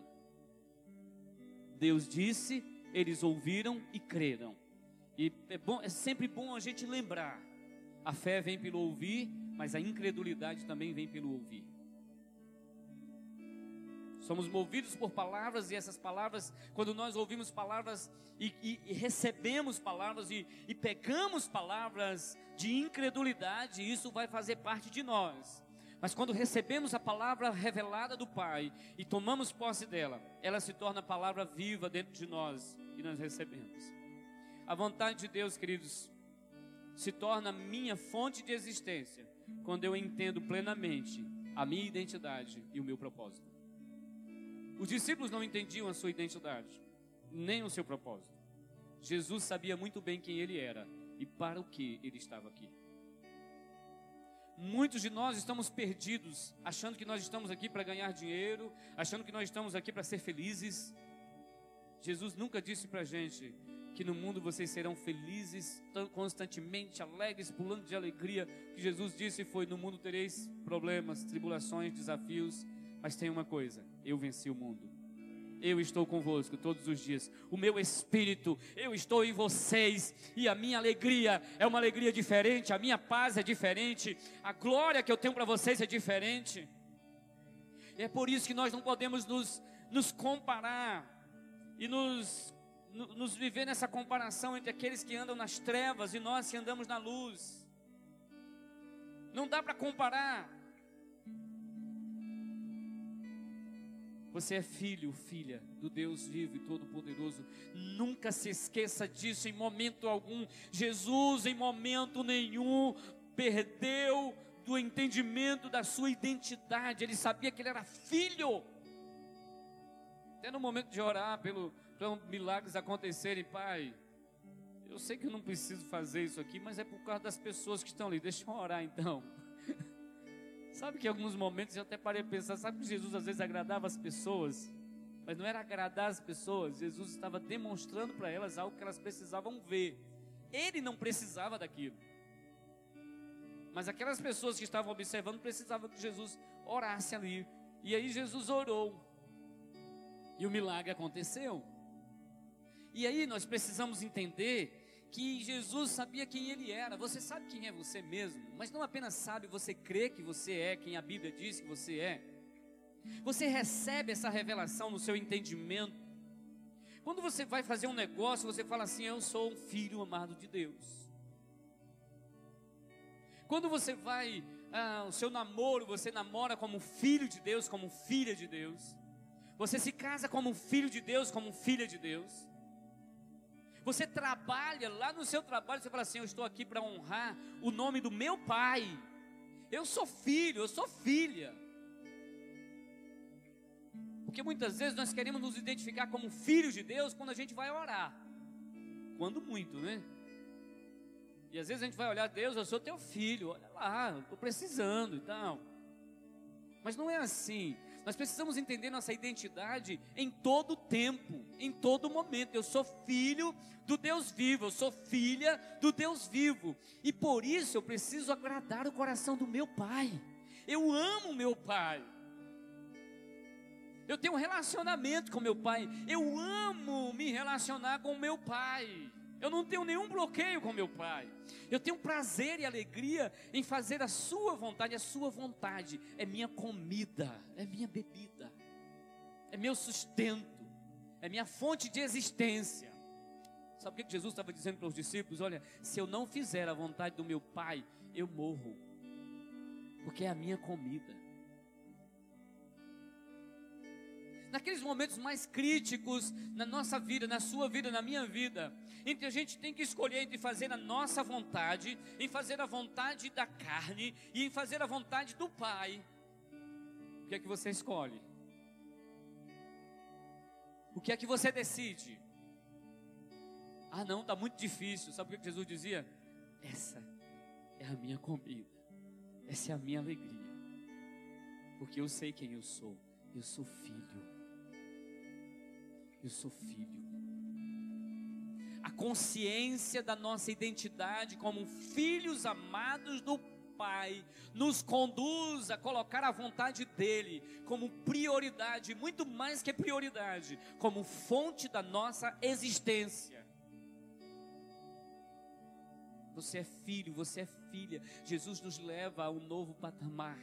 Deus disse, eles ouviram e creram. E é, bom, é sempre bom a gente lembrar: a fé vem pelo ouvir, mas a incredulidade também vem pelo ouvir. Somos movidos por palavras e essas palavras, quando nós ouvimos palavras e, e, e recebemos palavras e, e pegamos palavras de incredulidade, isso vai fazer parte de nós. Mas quando recebemos a palavra revelada do Pai e tomamos posse dela, ela se torna palavra viva dentro de nós e nós recebemos. A vontade de Deus, queridos, se torna minha fonte de existência quando eu entendo plenamente a minha identidade e o meu propósito. Os discípulos não entendiam a sua identidade, nem o seu propósito. Jesus sabia muito bem quem ele era e para o que ele estava aqui. Muitos de nós estamos perdidos, achando que nós estamos aqui para ganhar dinheiro, achando que nós estamos aqui para ser felizes. Jesus nunca disse para a gente que no mundo vocês serão felizes, constantemente alegres, pulando de alegria. O que Jesus disse foi: no mundo tereis problemas, tribulações, desafios, mas tem uma coisa: eu venci o mundo. eu estou convosco todos os dias. O meu espírito, eu estou em vocês. E a minha alegria é uma alegria diferente, a minha paz é diferente, a glória que eu tenho para vocês é diferente. E é por isso que nós não podemos nos, nos comparar e nos, nos viver nessa comparação entre aqueles que andam nas trevas e nós que andamos na luz. Não dá para comparar. Você é filho, filha do Deus vivo e todo-poderoso. Nunca se esqueça disso em momento algum. Jesus, em momento nenhum, perdeu do entendimento da sua identidade. Ele sabia que ele era filho. Até no momento de orar pelo, para milagres acontecerem, Pai. Eu sei que eu não preciso fazer isso aqui, mas é por causa das pessoas que estão ali. Deixa eu orar então. Sabe que em alguns momentos eu até parei a pensar, sabe que Jesus às vezes agradava as pessoas? Mas não era agradar as pessoas, Jesus estava demonstrando para elas algo que elas precisavam ver. Ele não precisava daquilo. Mas aquelas pessoas que estavam observando precisavam que Jesus orasse ali. E aí Jesus orou. E o milagre aconteceu. E aí nós precisamos entender que Jesus sabia quem ele era. Você sabe quem é você mesmo, mas não apenas sabe, você crê que você é quem a Bíblia diz que você é. Você recebe essa revelação no seu entendimento. Quando você vai fazer um negócio, você fala assim: Eu sou um filho amado de Deus. Quando você vai, ah, o seu namoro, você namora como filho de Deus, como filha de Deus. Você se casa como filho de Deus, como filha de Deus. Você trabalha lá no seu trabalho, você fala assim: Eu estou aqui para honrar o nome do meu pai. Eu sou filho, eu sou filha. Porque muitas vezes nós queremos nos identificar como filhos de Deus quando a gente vai orar. Quando muito, né? E às vezes a gente vai olhar, Deus, eu sou teu filho, olha lá, estou precisando e tal. Mas não é assim. Nós precisamos entender nossa identidade em todo tempo, em todo momento. Eu sou filho do Deus vivo, eu sou filha do Deus vivo. E por isso eu preciso agradar o coração do meu pai. Eu amo meu pai. Eu tenho um relacionamento com meu pai. Eu amo me relacionar com meu pai. Eu não tenho nenhum bloqueio com meu Pai. Eu tenho prazer e alegria em fazer a Sua vontade. A Sua vontade é minha comida, é minha bebida, é meu sustento, é minha fonte de existência. Sabe o que Jesus estava dizendo para os discípulos? Olha, se eu não fizer a vontade do meu Pai, eu morro, porque é a minha comida. Naqueles momentos mais críticos na nossa vida, na sua vida, na minha vida, em que a gente tem que escolher entre fazer a nossa vontade, em fazer a vontade da carne e em fazer a vontade do Pai. O que é que você escolhe? O que é que você decide? Ah, não, está muito difícil. Sabe o que Jesus dizia? Essa é a minha comida, essa é a minha alegria, porque eu sei quem eu sou. Eu sou filho eu sou filho. A consciência da nossa identidade como filhos amados do Pai nos conduz a colocar a vontade dEle como prioridade, muito mais que prioridade, como fonte da nossa existência. Você é filho, você é filha. Jesus nos leva a um novo patamar.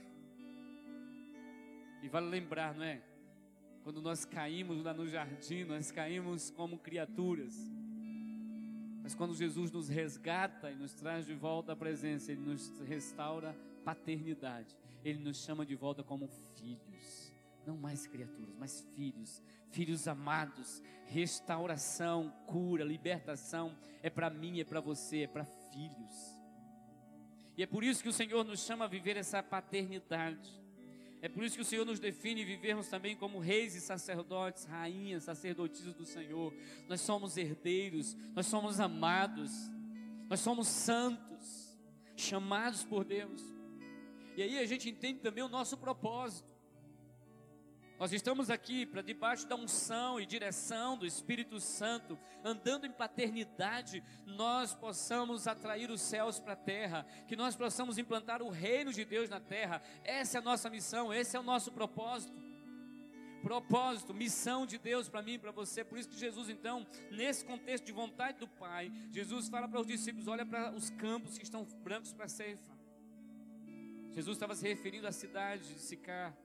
E vale lembrar, não é? Quando nós caímos lá no jardim, nós caímos como criaturas. Mas quando Jesus nos resgata e nos traz de volta à presença, Ele nos restaura paternidade. Ele nos chama de volta como filhos. Não mais criaturas, mas filhos. Filhos amados. Restauração, cura, libertação. É para mim, é para você, é para filhos. E é por isso que o Senhor nos chama a viver essa paternidade. É por isso que o Senhor nos define vivermos também como reis e sacerdotes, rainhas, sacerdotisas do Senhor. Nós somos herdeiros, nós somos amados, nós somos santos, chamados por Deus. E aí a gente entende também o nosso propósito. Nós estamos aqui para debaixo da unção e direção do Espírito Santo, andando em paternidade, nós possamos atrair os céus para a terra, que nós possamos implantar o reino de Deus na terra. Essa é a nossa missão, esse é o nosso propósito. propósito, missão de Deus para mim e para você. Por isso que Jesus, então, nesse contexto de vontade do Pai, Jesus fala para os discípulos: olha para os campos que estão brancos para ceifa. Jesus estava se referindo à cidade de Sicar,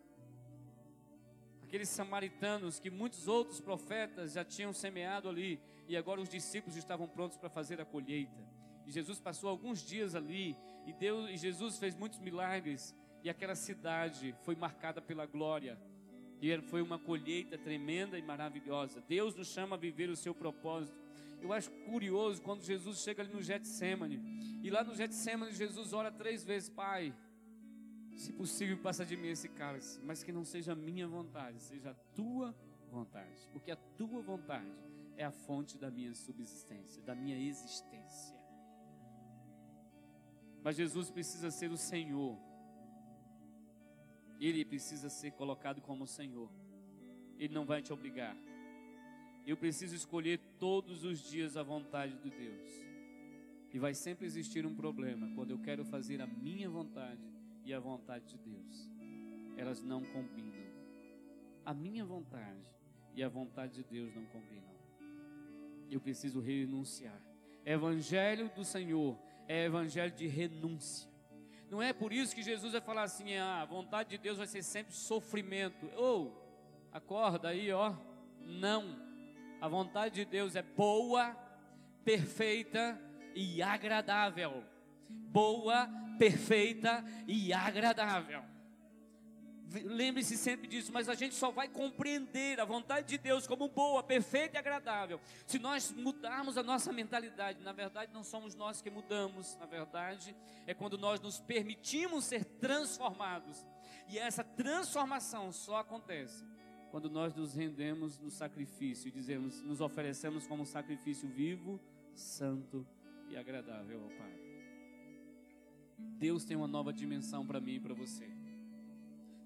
aqueles samaritanos que muitos outros profetas já tinham semeado ali, e agora os discípulos estavam prontos para fazer a colheita. E Jesus passou alguns dias ali, e Deus e Jesus fez muitos milagres, e aquela cidade foi marcada pela glória. E foi uma colheita tremenda e maravilhosa. Deus nos chama a viver o seu propósito. Eu acho curioso quando Jesus chega ali no Getsemane. E lá no Getsemane Jesus ora três vezes, Pai, se possível, passa de mim esse cálice, mas que não seja minha vontade, seja a tua vontade, porque a tua vontade é a fonte da minha subsistência, da minha existência. Mas Jesus precisa ser o Senhor, ele precisa ser colocado como Senhor, ele não vai te obrigar. Eu preciso escolher todos os dias a vontade de Deus. E vai sempre existir um problema quando eu quero fazer a minha vontade e a vontade de Deus. Elas não combinam. A minha vontade e a vontade de Deus não combinam. Eu preciso renunciar. Evangelho do Senhor é evangelho de renúncia. Não é por isso que Jesus vai falar assim: ah, a vontade de Deus vai ser sempre sofrimento. Ou, oh, acorda aí, ó. Não. A vontade de Deus é boa, perfeita e agradável. Boa, perfeita e agradável. Lembre-se sempre disso, mas a gente só vai compreender a vontade de Deus como boa, perfeita e agradável se nós mudarmos a nossa mentalidade. Na verdade, não somos nós que mudamos, na verdade, é quando nós nos permitimos ser transformados. E essa transformação só acontece quando nós nos rendemos no sacrifício dizemos, nos oferecemos como sacrifício vivo, santo e agradável ao Pai. Deus tem uma nova dimensão para mim e para você.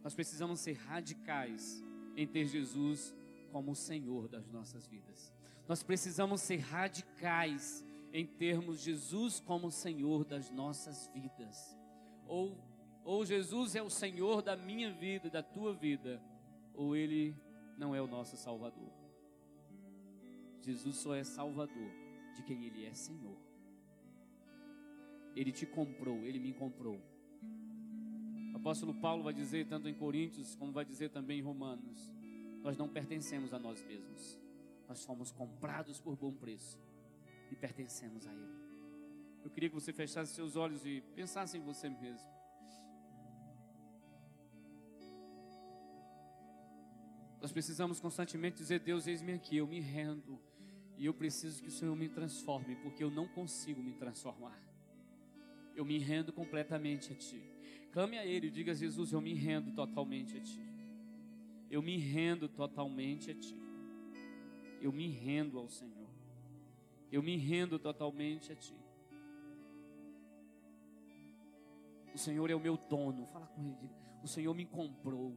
Nós precisamos ser radicais em ter Jesus como o Senhor das nossas vidas. Nós precisamos ser radicais em termos Jesus como o Senhor das nossas vidas. Ou, ou Jesus é o Senhor da minha vida, da tua vida, ou Ele não é o nosso Salvador. Jesus só é Salvador de quem Ele é Senhor. Ele te comprou, ele me comprou. O apóstolo Paulo vai dizer, tanto em Coríntios, como vai dizer também em Romanos: nós não pertencemos a nós mesmos, nós fomos comprados por bom preço e pertencemos a Ele. Eu queria que você fechasse seus olhos e pensasse em você mesmo. Nós precisamos constantemente dizer: Deus, eis-me aqui, eu me rendo. E eu preciso que o Senhor me transforme, porque eu não consigo me transformar. Eu me rendo completamente a Ti. Clame a Ele e diga: Jesus, eu me rendo totalmente a Ti. Eu me rendo totalmente a Ti. Eu me rendo ao Senhor. Eu me rendo totalmente a Ti. O Senhor é o meu dono. Fala com Ele. O Senhor me comprou.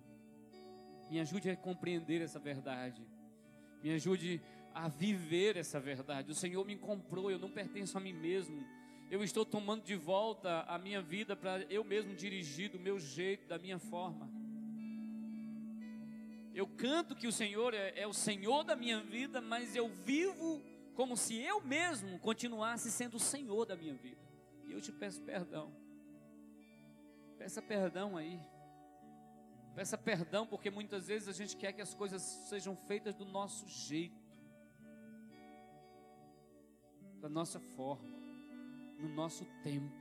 Me ajude a compreender essa verdade. Me ajude a viver essa verdade. O Senhor me comprou. Eu não pertenço a mim mesmo eu estou tomando de volta a minha vida para eu mesmo dirigir do meu jeito, da minha forma. Eu canto que o Senhor é, é o Senhor da minha vida, mas eu vivo como se eu mesmo continuasse sendo o Senhor da minha vida. E eu te peço perdão. Peça perdão aí. Peça perdão porque muitas vezes a gente quer que as coisas sejam feitas do nosso jeito, da nossa forma no nosso tempo.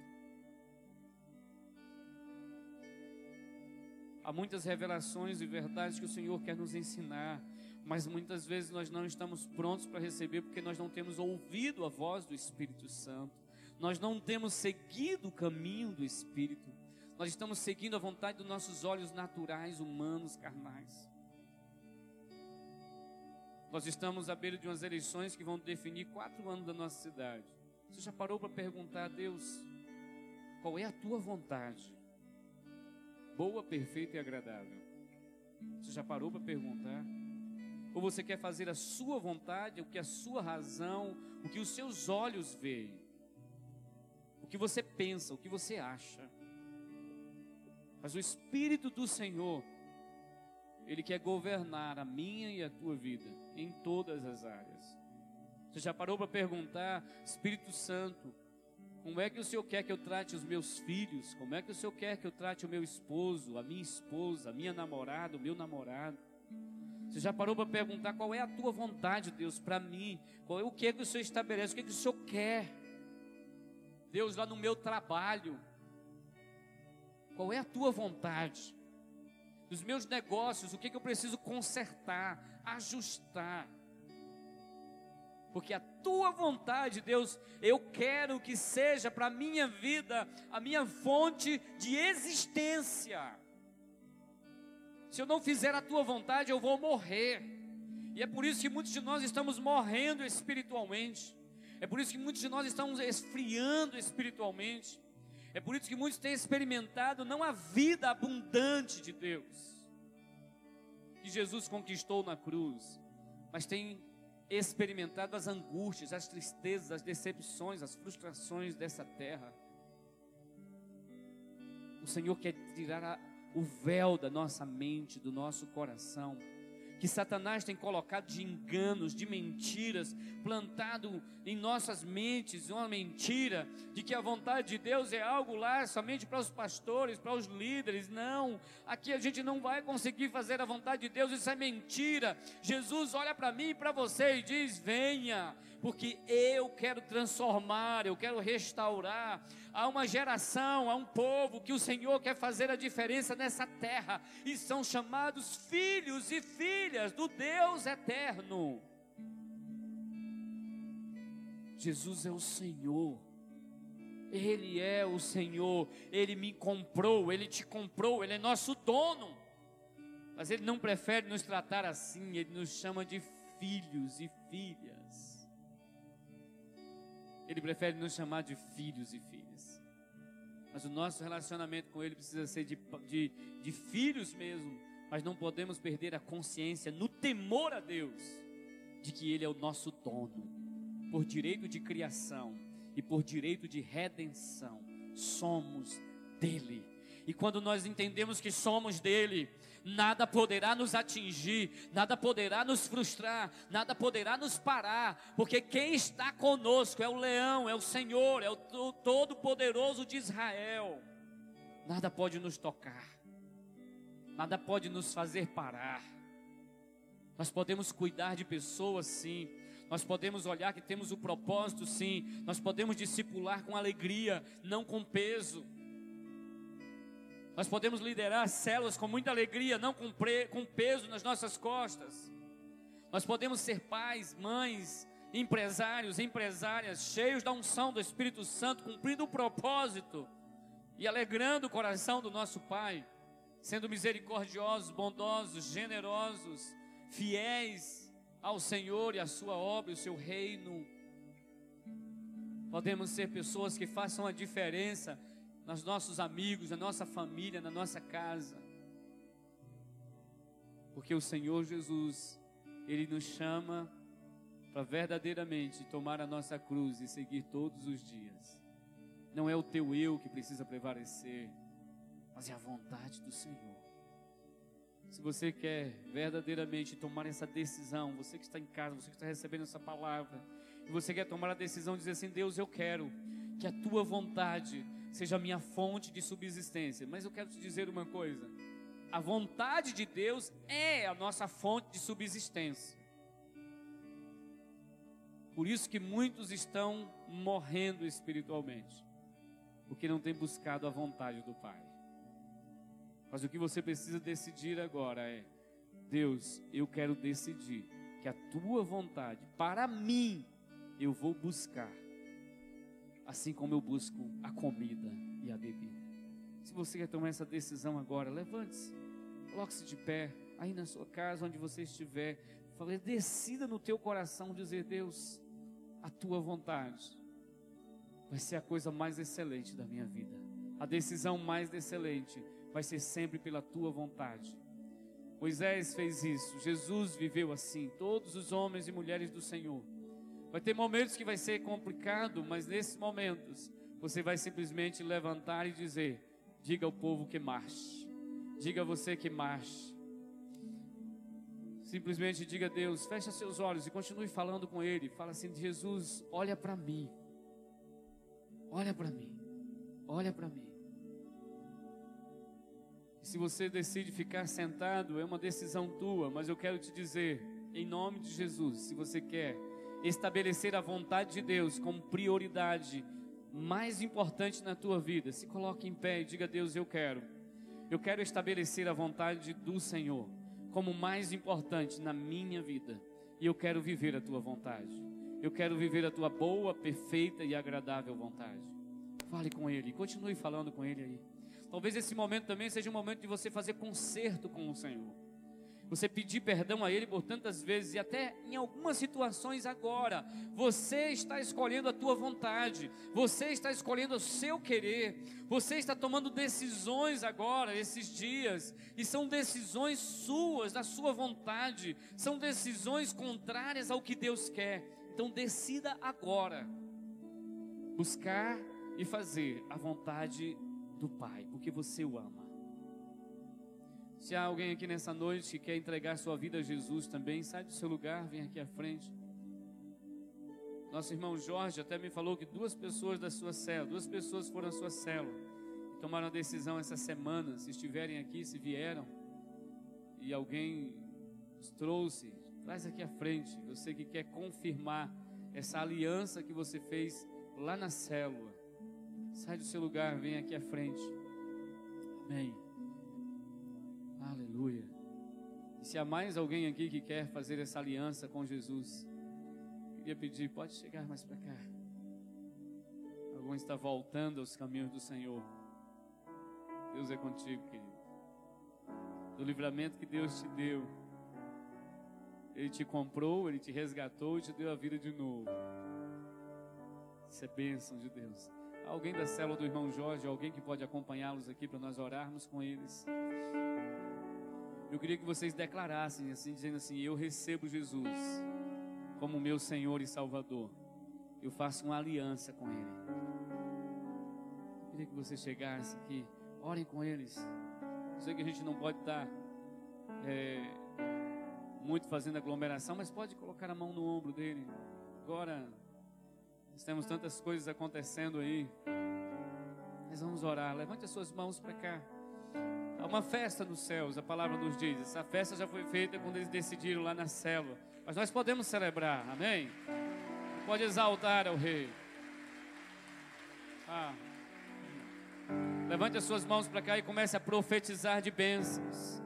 Há muitas revelações e verdades que o Senhor quer nos ensinar, mas muitas vezes nós não estamos prontos para receber porque nós não temos ouvido a voz do Espírito Santo, nós não temos seguido o caminho do Espírito, nós estamos seguindo a vontade dos nossos olhos naturais, humanos, carnais. Nós estamos à beira de umas eleições que vão definir quatro anos da nossa cidade. Você já parou para perguntar a Deus qual é a tua vontade? Boa, perfeita e agradável. Você já parou para perguntar? Ou você quer fazer a sua vontade, o que a sua razão, o que os seus olhos veem? O que você pensa, o que você acha? Mas o Espírito do Senhor, Ele quer governar a minha e a tua vida em todas as áreas. Você já parou para perguntar, Espírito Santo, como é que o Senhor quer que eu trate os meus filhos? Como é que o Senhor quer que eu trate o meu esposo, a minha esposa, a minha namorada, o meu namorado? Você já parou para perguntar qual é a tua vontade, Deus, para mim? Qual é o que é que o Senhor estabelece? O que é que o Senhor quer? Deus, lá no meu trabalho, qual é a tua vontade? Nos meus negócios, o que, é que eu preciso consertar, ajustar? Porque a tua vontade, Deus, eu quero que seja para a minha vida a minha fonte de existência. Se eu não fizer a tua vontade, eu vou morrer. E é por isso que muitos de nós estamos morrendo espiritualmente. É por isso que muitos de nós estamos esfriando espiritualmente. É por isso que muitos têm experimentado não a vida abundante de Deus, que Jesus conquistou na cruz, mas têm experimentado as angústias, as tristezas, as decepções, as frustrações dessa terra. O Senhor quer tirar a, o véu da nossa mente, do nosso coração, que Satanás tem colocado de enganos, de mentiras, plantado em nossas mentes uma mentira de que a vontade de Deus é algo lá somente para os pastores, para os líderes. Não, aqui a gente não vai conseguir fazer a vontade de Deus, isso é mentira. Jesus olha para mim e para você e diz: Venha, porque eu quero transformar, eu quero restaurar. Há uma geração, há um povo que o Senhor quer fazer a diferença nessa terra, e são chamados filhos e filhas do Deus eterno. Jesus é o Senhor. Ele é o Senhor, Ele me comprou, Ele te comprou, Ele é nosso dono. Mas Ele não prefere nos tratar assim, Ele nos chama de filhos e filhas. Ele prefere nos chamar de filhos e filhas. Mas o nosso relacionamento com Ele precisa ser de, de, de filhos mesmo. Mas não podemos perder a consciência no temor a Deus de que Ele é o nosso dono, por direito de criação e por direito de redenção. Somos dele. E quando nós entendemos que somos dele, nada poderá nos atingir, nada poderá nos frustrar, nada poderá nos parar, porque quem está conosco é o leão, é o Senhor, é o Todo-Poderoso de Israel. Nada pode nos tocar, nada pode nos fazer parar. Nós podemos cuidar de pessoas, sim. Nós podemos olhar que temos o propósito, sim. Nós podemos discipular com alegria, não com peso. Nós podemos liderar células com muita alegria, não com, pre, com peso nas nossas costas. Nós podemos ser pais, mães, empresários, empresárias, cheios da unção do Espírito Santo, cumprindo o propósito e alegrando o coração do nosso Pai, sendo misericordiosos, bondosos, generosos, fiéis ao Senhor e à Sua obra e o seu reino. Podemos ser pessoas que façam a diferença nos nossos amigos, na nossa família, na nossa casa. Porque o Senhor Jesus, Ele nos chama para verdadeiramente tomar a nossa cruz e seguir todos os dias. Não é o teu eu que precisa prevalecer, mas é a vontade do Senhor. Se você quer verdadeiramente tomar essa decisão, você que está em casa, você que está recebendo essa palavra, e você quer tomar a decisão de dizer assim: Deus, eu quero que a tua vontade seja a minha fonte de subsistência. Mas eu quero te dizer uma coisa: a vontade de Deus é a nossa fonte de subsistência. Por isso que muitos estão morrendo espiritualmente, porque não têm buscado a vontade do Pai. Mas o que você precisa decidir agora é: Deus, eu quero decidir que a tua vontade para mim eu vou buscar assim como eu busco a comida e a bebida. Se você quer tomar essa decisão agora, levante-se, coloque-se de pé, aí na sua casa, onde você estiver, fale, decida no teu coração dizer, Deus, a tua vontade vai ser a coisa mais excelente da minha vida. A decisão mais excelente vai ser sempre pela tua vontade. Moisés fez isso, Jesus viveu assim, todos os homens e mulheres do Senhor Vai ter momentos que vai ser complicado, mas nesses momentos você vai simplesmente levantar e dizer: diga ao povo que marche. Diga a você que marche. Simplesmente diga a Deus, fecha seus olhos e continue falando com Ele. Fala assim: Jesus, olha para mim. Olha para mim. Olha para mim. E se você decide ficar sentado, é uma decisão tua, mas eu quero te dizer, em nome de Jesus, se você quer estabelecer a vontade de Deus como prioridade mais importante na tua vida, se coloque em pé e diga Deus, eu quero. Eu quero estabelecer a vontade do Senhor como mais importante na minha vida. E eu quero viver a tua vontade. Eu quero viver a tua boa, perfeita e agradável vontade. Fale com Ele, continue falando com Ele aí. Talvez esse momento também seja um momento de você fazer conserto com o Senhor. Você pedir perdão a Ele por tantas vezes e até em algumas situações agora, você está escolhendo a tua vontade, você está escolhendo o seu querer, você está tomando decisões agora, esses dias, e são decisões suas, da sua vontade, são decisões contrárias ao que Deus quer. Então decida agora buscar e fazer a vontade do Pai, porque você o ama. Se há alguém aqui nessa noite que quer entregar sua vida a Jesus também, sai do seu lugar, vem aqui à frente. Nosso irmão Jorge até me falou que duas pessoas da sua célula, duas pessoas foram à sua célula e tomaram a decisão essa semana, se estiverem aqui, se vieram, e alguém os trouxe, traz aqui à frente, você que quer confirmar essa aliança que você fez lá na célula. Sai do seu lugar, vem aqui à frente. Amém. Aleluia. E se há mais alguém aqui que quer fazer essa aliança com Jesus, queria pedir, pode chegar mais para cá. Algum está voltando aos caminhos do Senhor. Deus é contigo, querido. Do livramento que Deus te deu. Ele te comprou, ele te resgatou e te deu a vida de novo. Isso é bênção de Deus. Alguém da célula do irmão Jorge, alguém que pode acompanhá-los aqui para nós orarmos com eles. Eu queria que vocês declarassem assim, dizendo assim: Eu recebo Jesus como meu Senhor e Salvador. Eu faço uma aliança com Ele. Eu queria que vocês chegassem aqui, orem com eles. Eu sei que a gente não pode estar é, muito fazendo aglomeração, mas pode colocar a mão no ombro dele. Agora, nós temos tantas coisas acontecendo aí. Nós vamos orar. Levante as suas mãos para cá. Há uma festa nos céus, a palavra nos diz. Essa festa já foi feita quando eles decidiram lá na célula. Mas nós podemos celebrar, amém? Pode exaltar ao Rei. Ah. Levante as suas mãos para cá e comece a profetizar de bênçãos.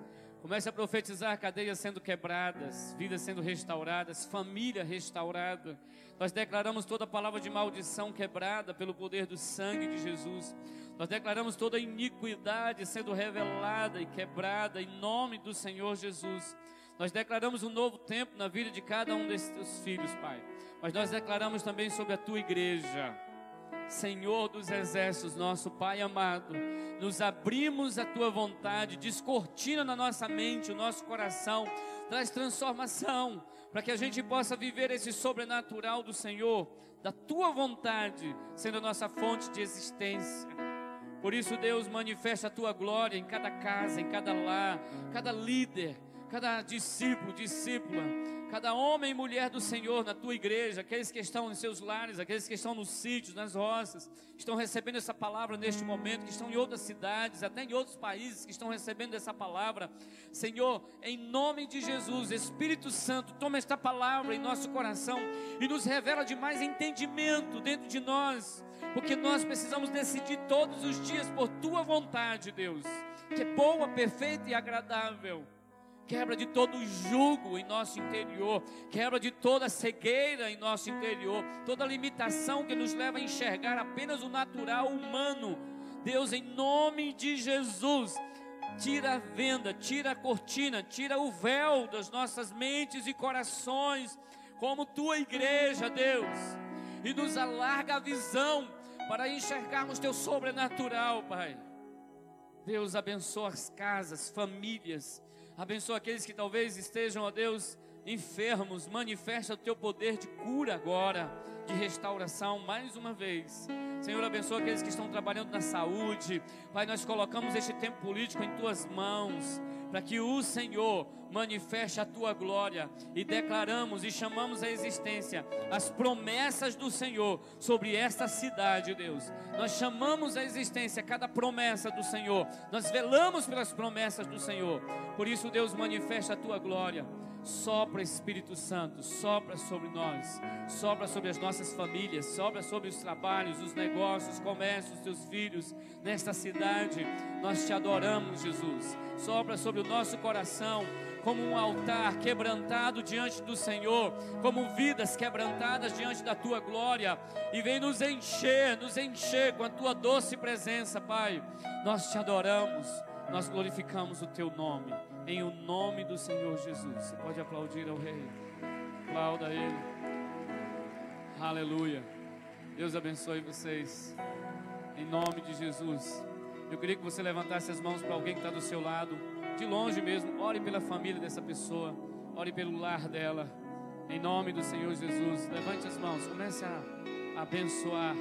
Comece a profetizar cadeias sendo quebradas, vidas sendo restauradas, família restaurada. Nós declaramos toda palavra de maldição quebrada pelo poder do sangue de Jesus. Nós declaramos toda iniquidade sendo revelada e quebrada em nome do Senhor Jesus. Nós declaramos um novo tempo na vida de cada um desses teus filhos, Pai. Mas nós declaramos também sobre a tua igreja. Senhor dos exércitos, nosso Pai amado, nos abrimos à tua vontade, descortina na nossa mente, o nosso coração, traz transformação, para que a gente possa viver esse sobrenatural do Senhor, da tua vontade, sendo a nossa fonte de existência. Por isso, Deus, manifesta a tua glória em cada casa, em cada lar, cada líder, cada discípulo, discípula, cada homem e mulher do Senhor na tua igreja, aqueles que estão em seus lares, aqueles que estão nos sítios, nas roças, estão recebendo essa palavra neste momento, que estão em outras cidades, até em outros países que estão recebendo essa palavra. Senhor, em nome de Jesus, Espírito Santo, toma esta palavra em nosso coração e nos revela de mais entendimento dentro de nós, porque nós precisamos decidir todos os dias por tua vontade, Deus, que é boa, perfeita e agradável quebra de todo jugo em nosso interior, quebra de toda cegueira em nosso interior, toda limitação que nos leva a enxergar apenas o natural humano. Deus, em nome de Jesus, tira a venda, tira a cortina, tira o véu das nossas mentes e corações, como tua igreja, Deus, e nos alarga a visão para enxergarmos teu sobrenatural, Pai. Deus abençoa as casas, famílias, Abençoa aqueles que talvez estejam, ó Deus, enfermos. Manifesta o teu poder de cura agora, de restauração, mais uma vez. Senhor, abençoa aqueles que estão trabalhando na saúde. Pai, nós colocamos este tempo político em tuas mãos, para que o Senhor manifeste a tua glória e declaramos e chamamos a existência as promessas do Senhor sobre esta cidade, Deus. Nós chamamos a existência cada promessa do Senhor, nós velamos pelas promessas do Senhor. Por isso, Deus, manifesta a tua glória. Sopra Espírito Santo, sopra sobre nós, sopra sobre as nossas famílias, sopra sobre os trabalhos, os negócios, os comércios, os teus filhos nesta cidade. Nós te adoramos, Jesus. Sopra sobre o nosso coração como um altar quebrantado diante do Senhor, como vidas quebrantadas diante da tua glória, e vem nos encher, nos encher com a tua doce presença, Pai. Nós te adoramos, nós glorificamos o teu nome em o nome do Senhor Jesus. Você pode aplaudir ao Rei. Aplauda Ele. Aleluia. Deus abençoe vocês. Em nome de Jesus. Eu queria que você levantasse as mãos para alguém que está do seu lado, de longe mesmo. Ore pela família dessa pessoa. Ore pelo lar dela. Em nome do Senhor Jesus. Levante as mãos. Comece a abençoar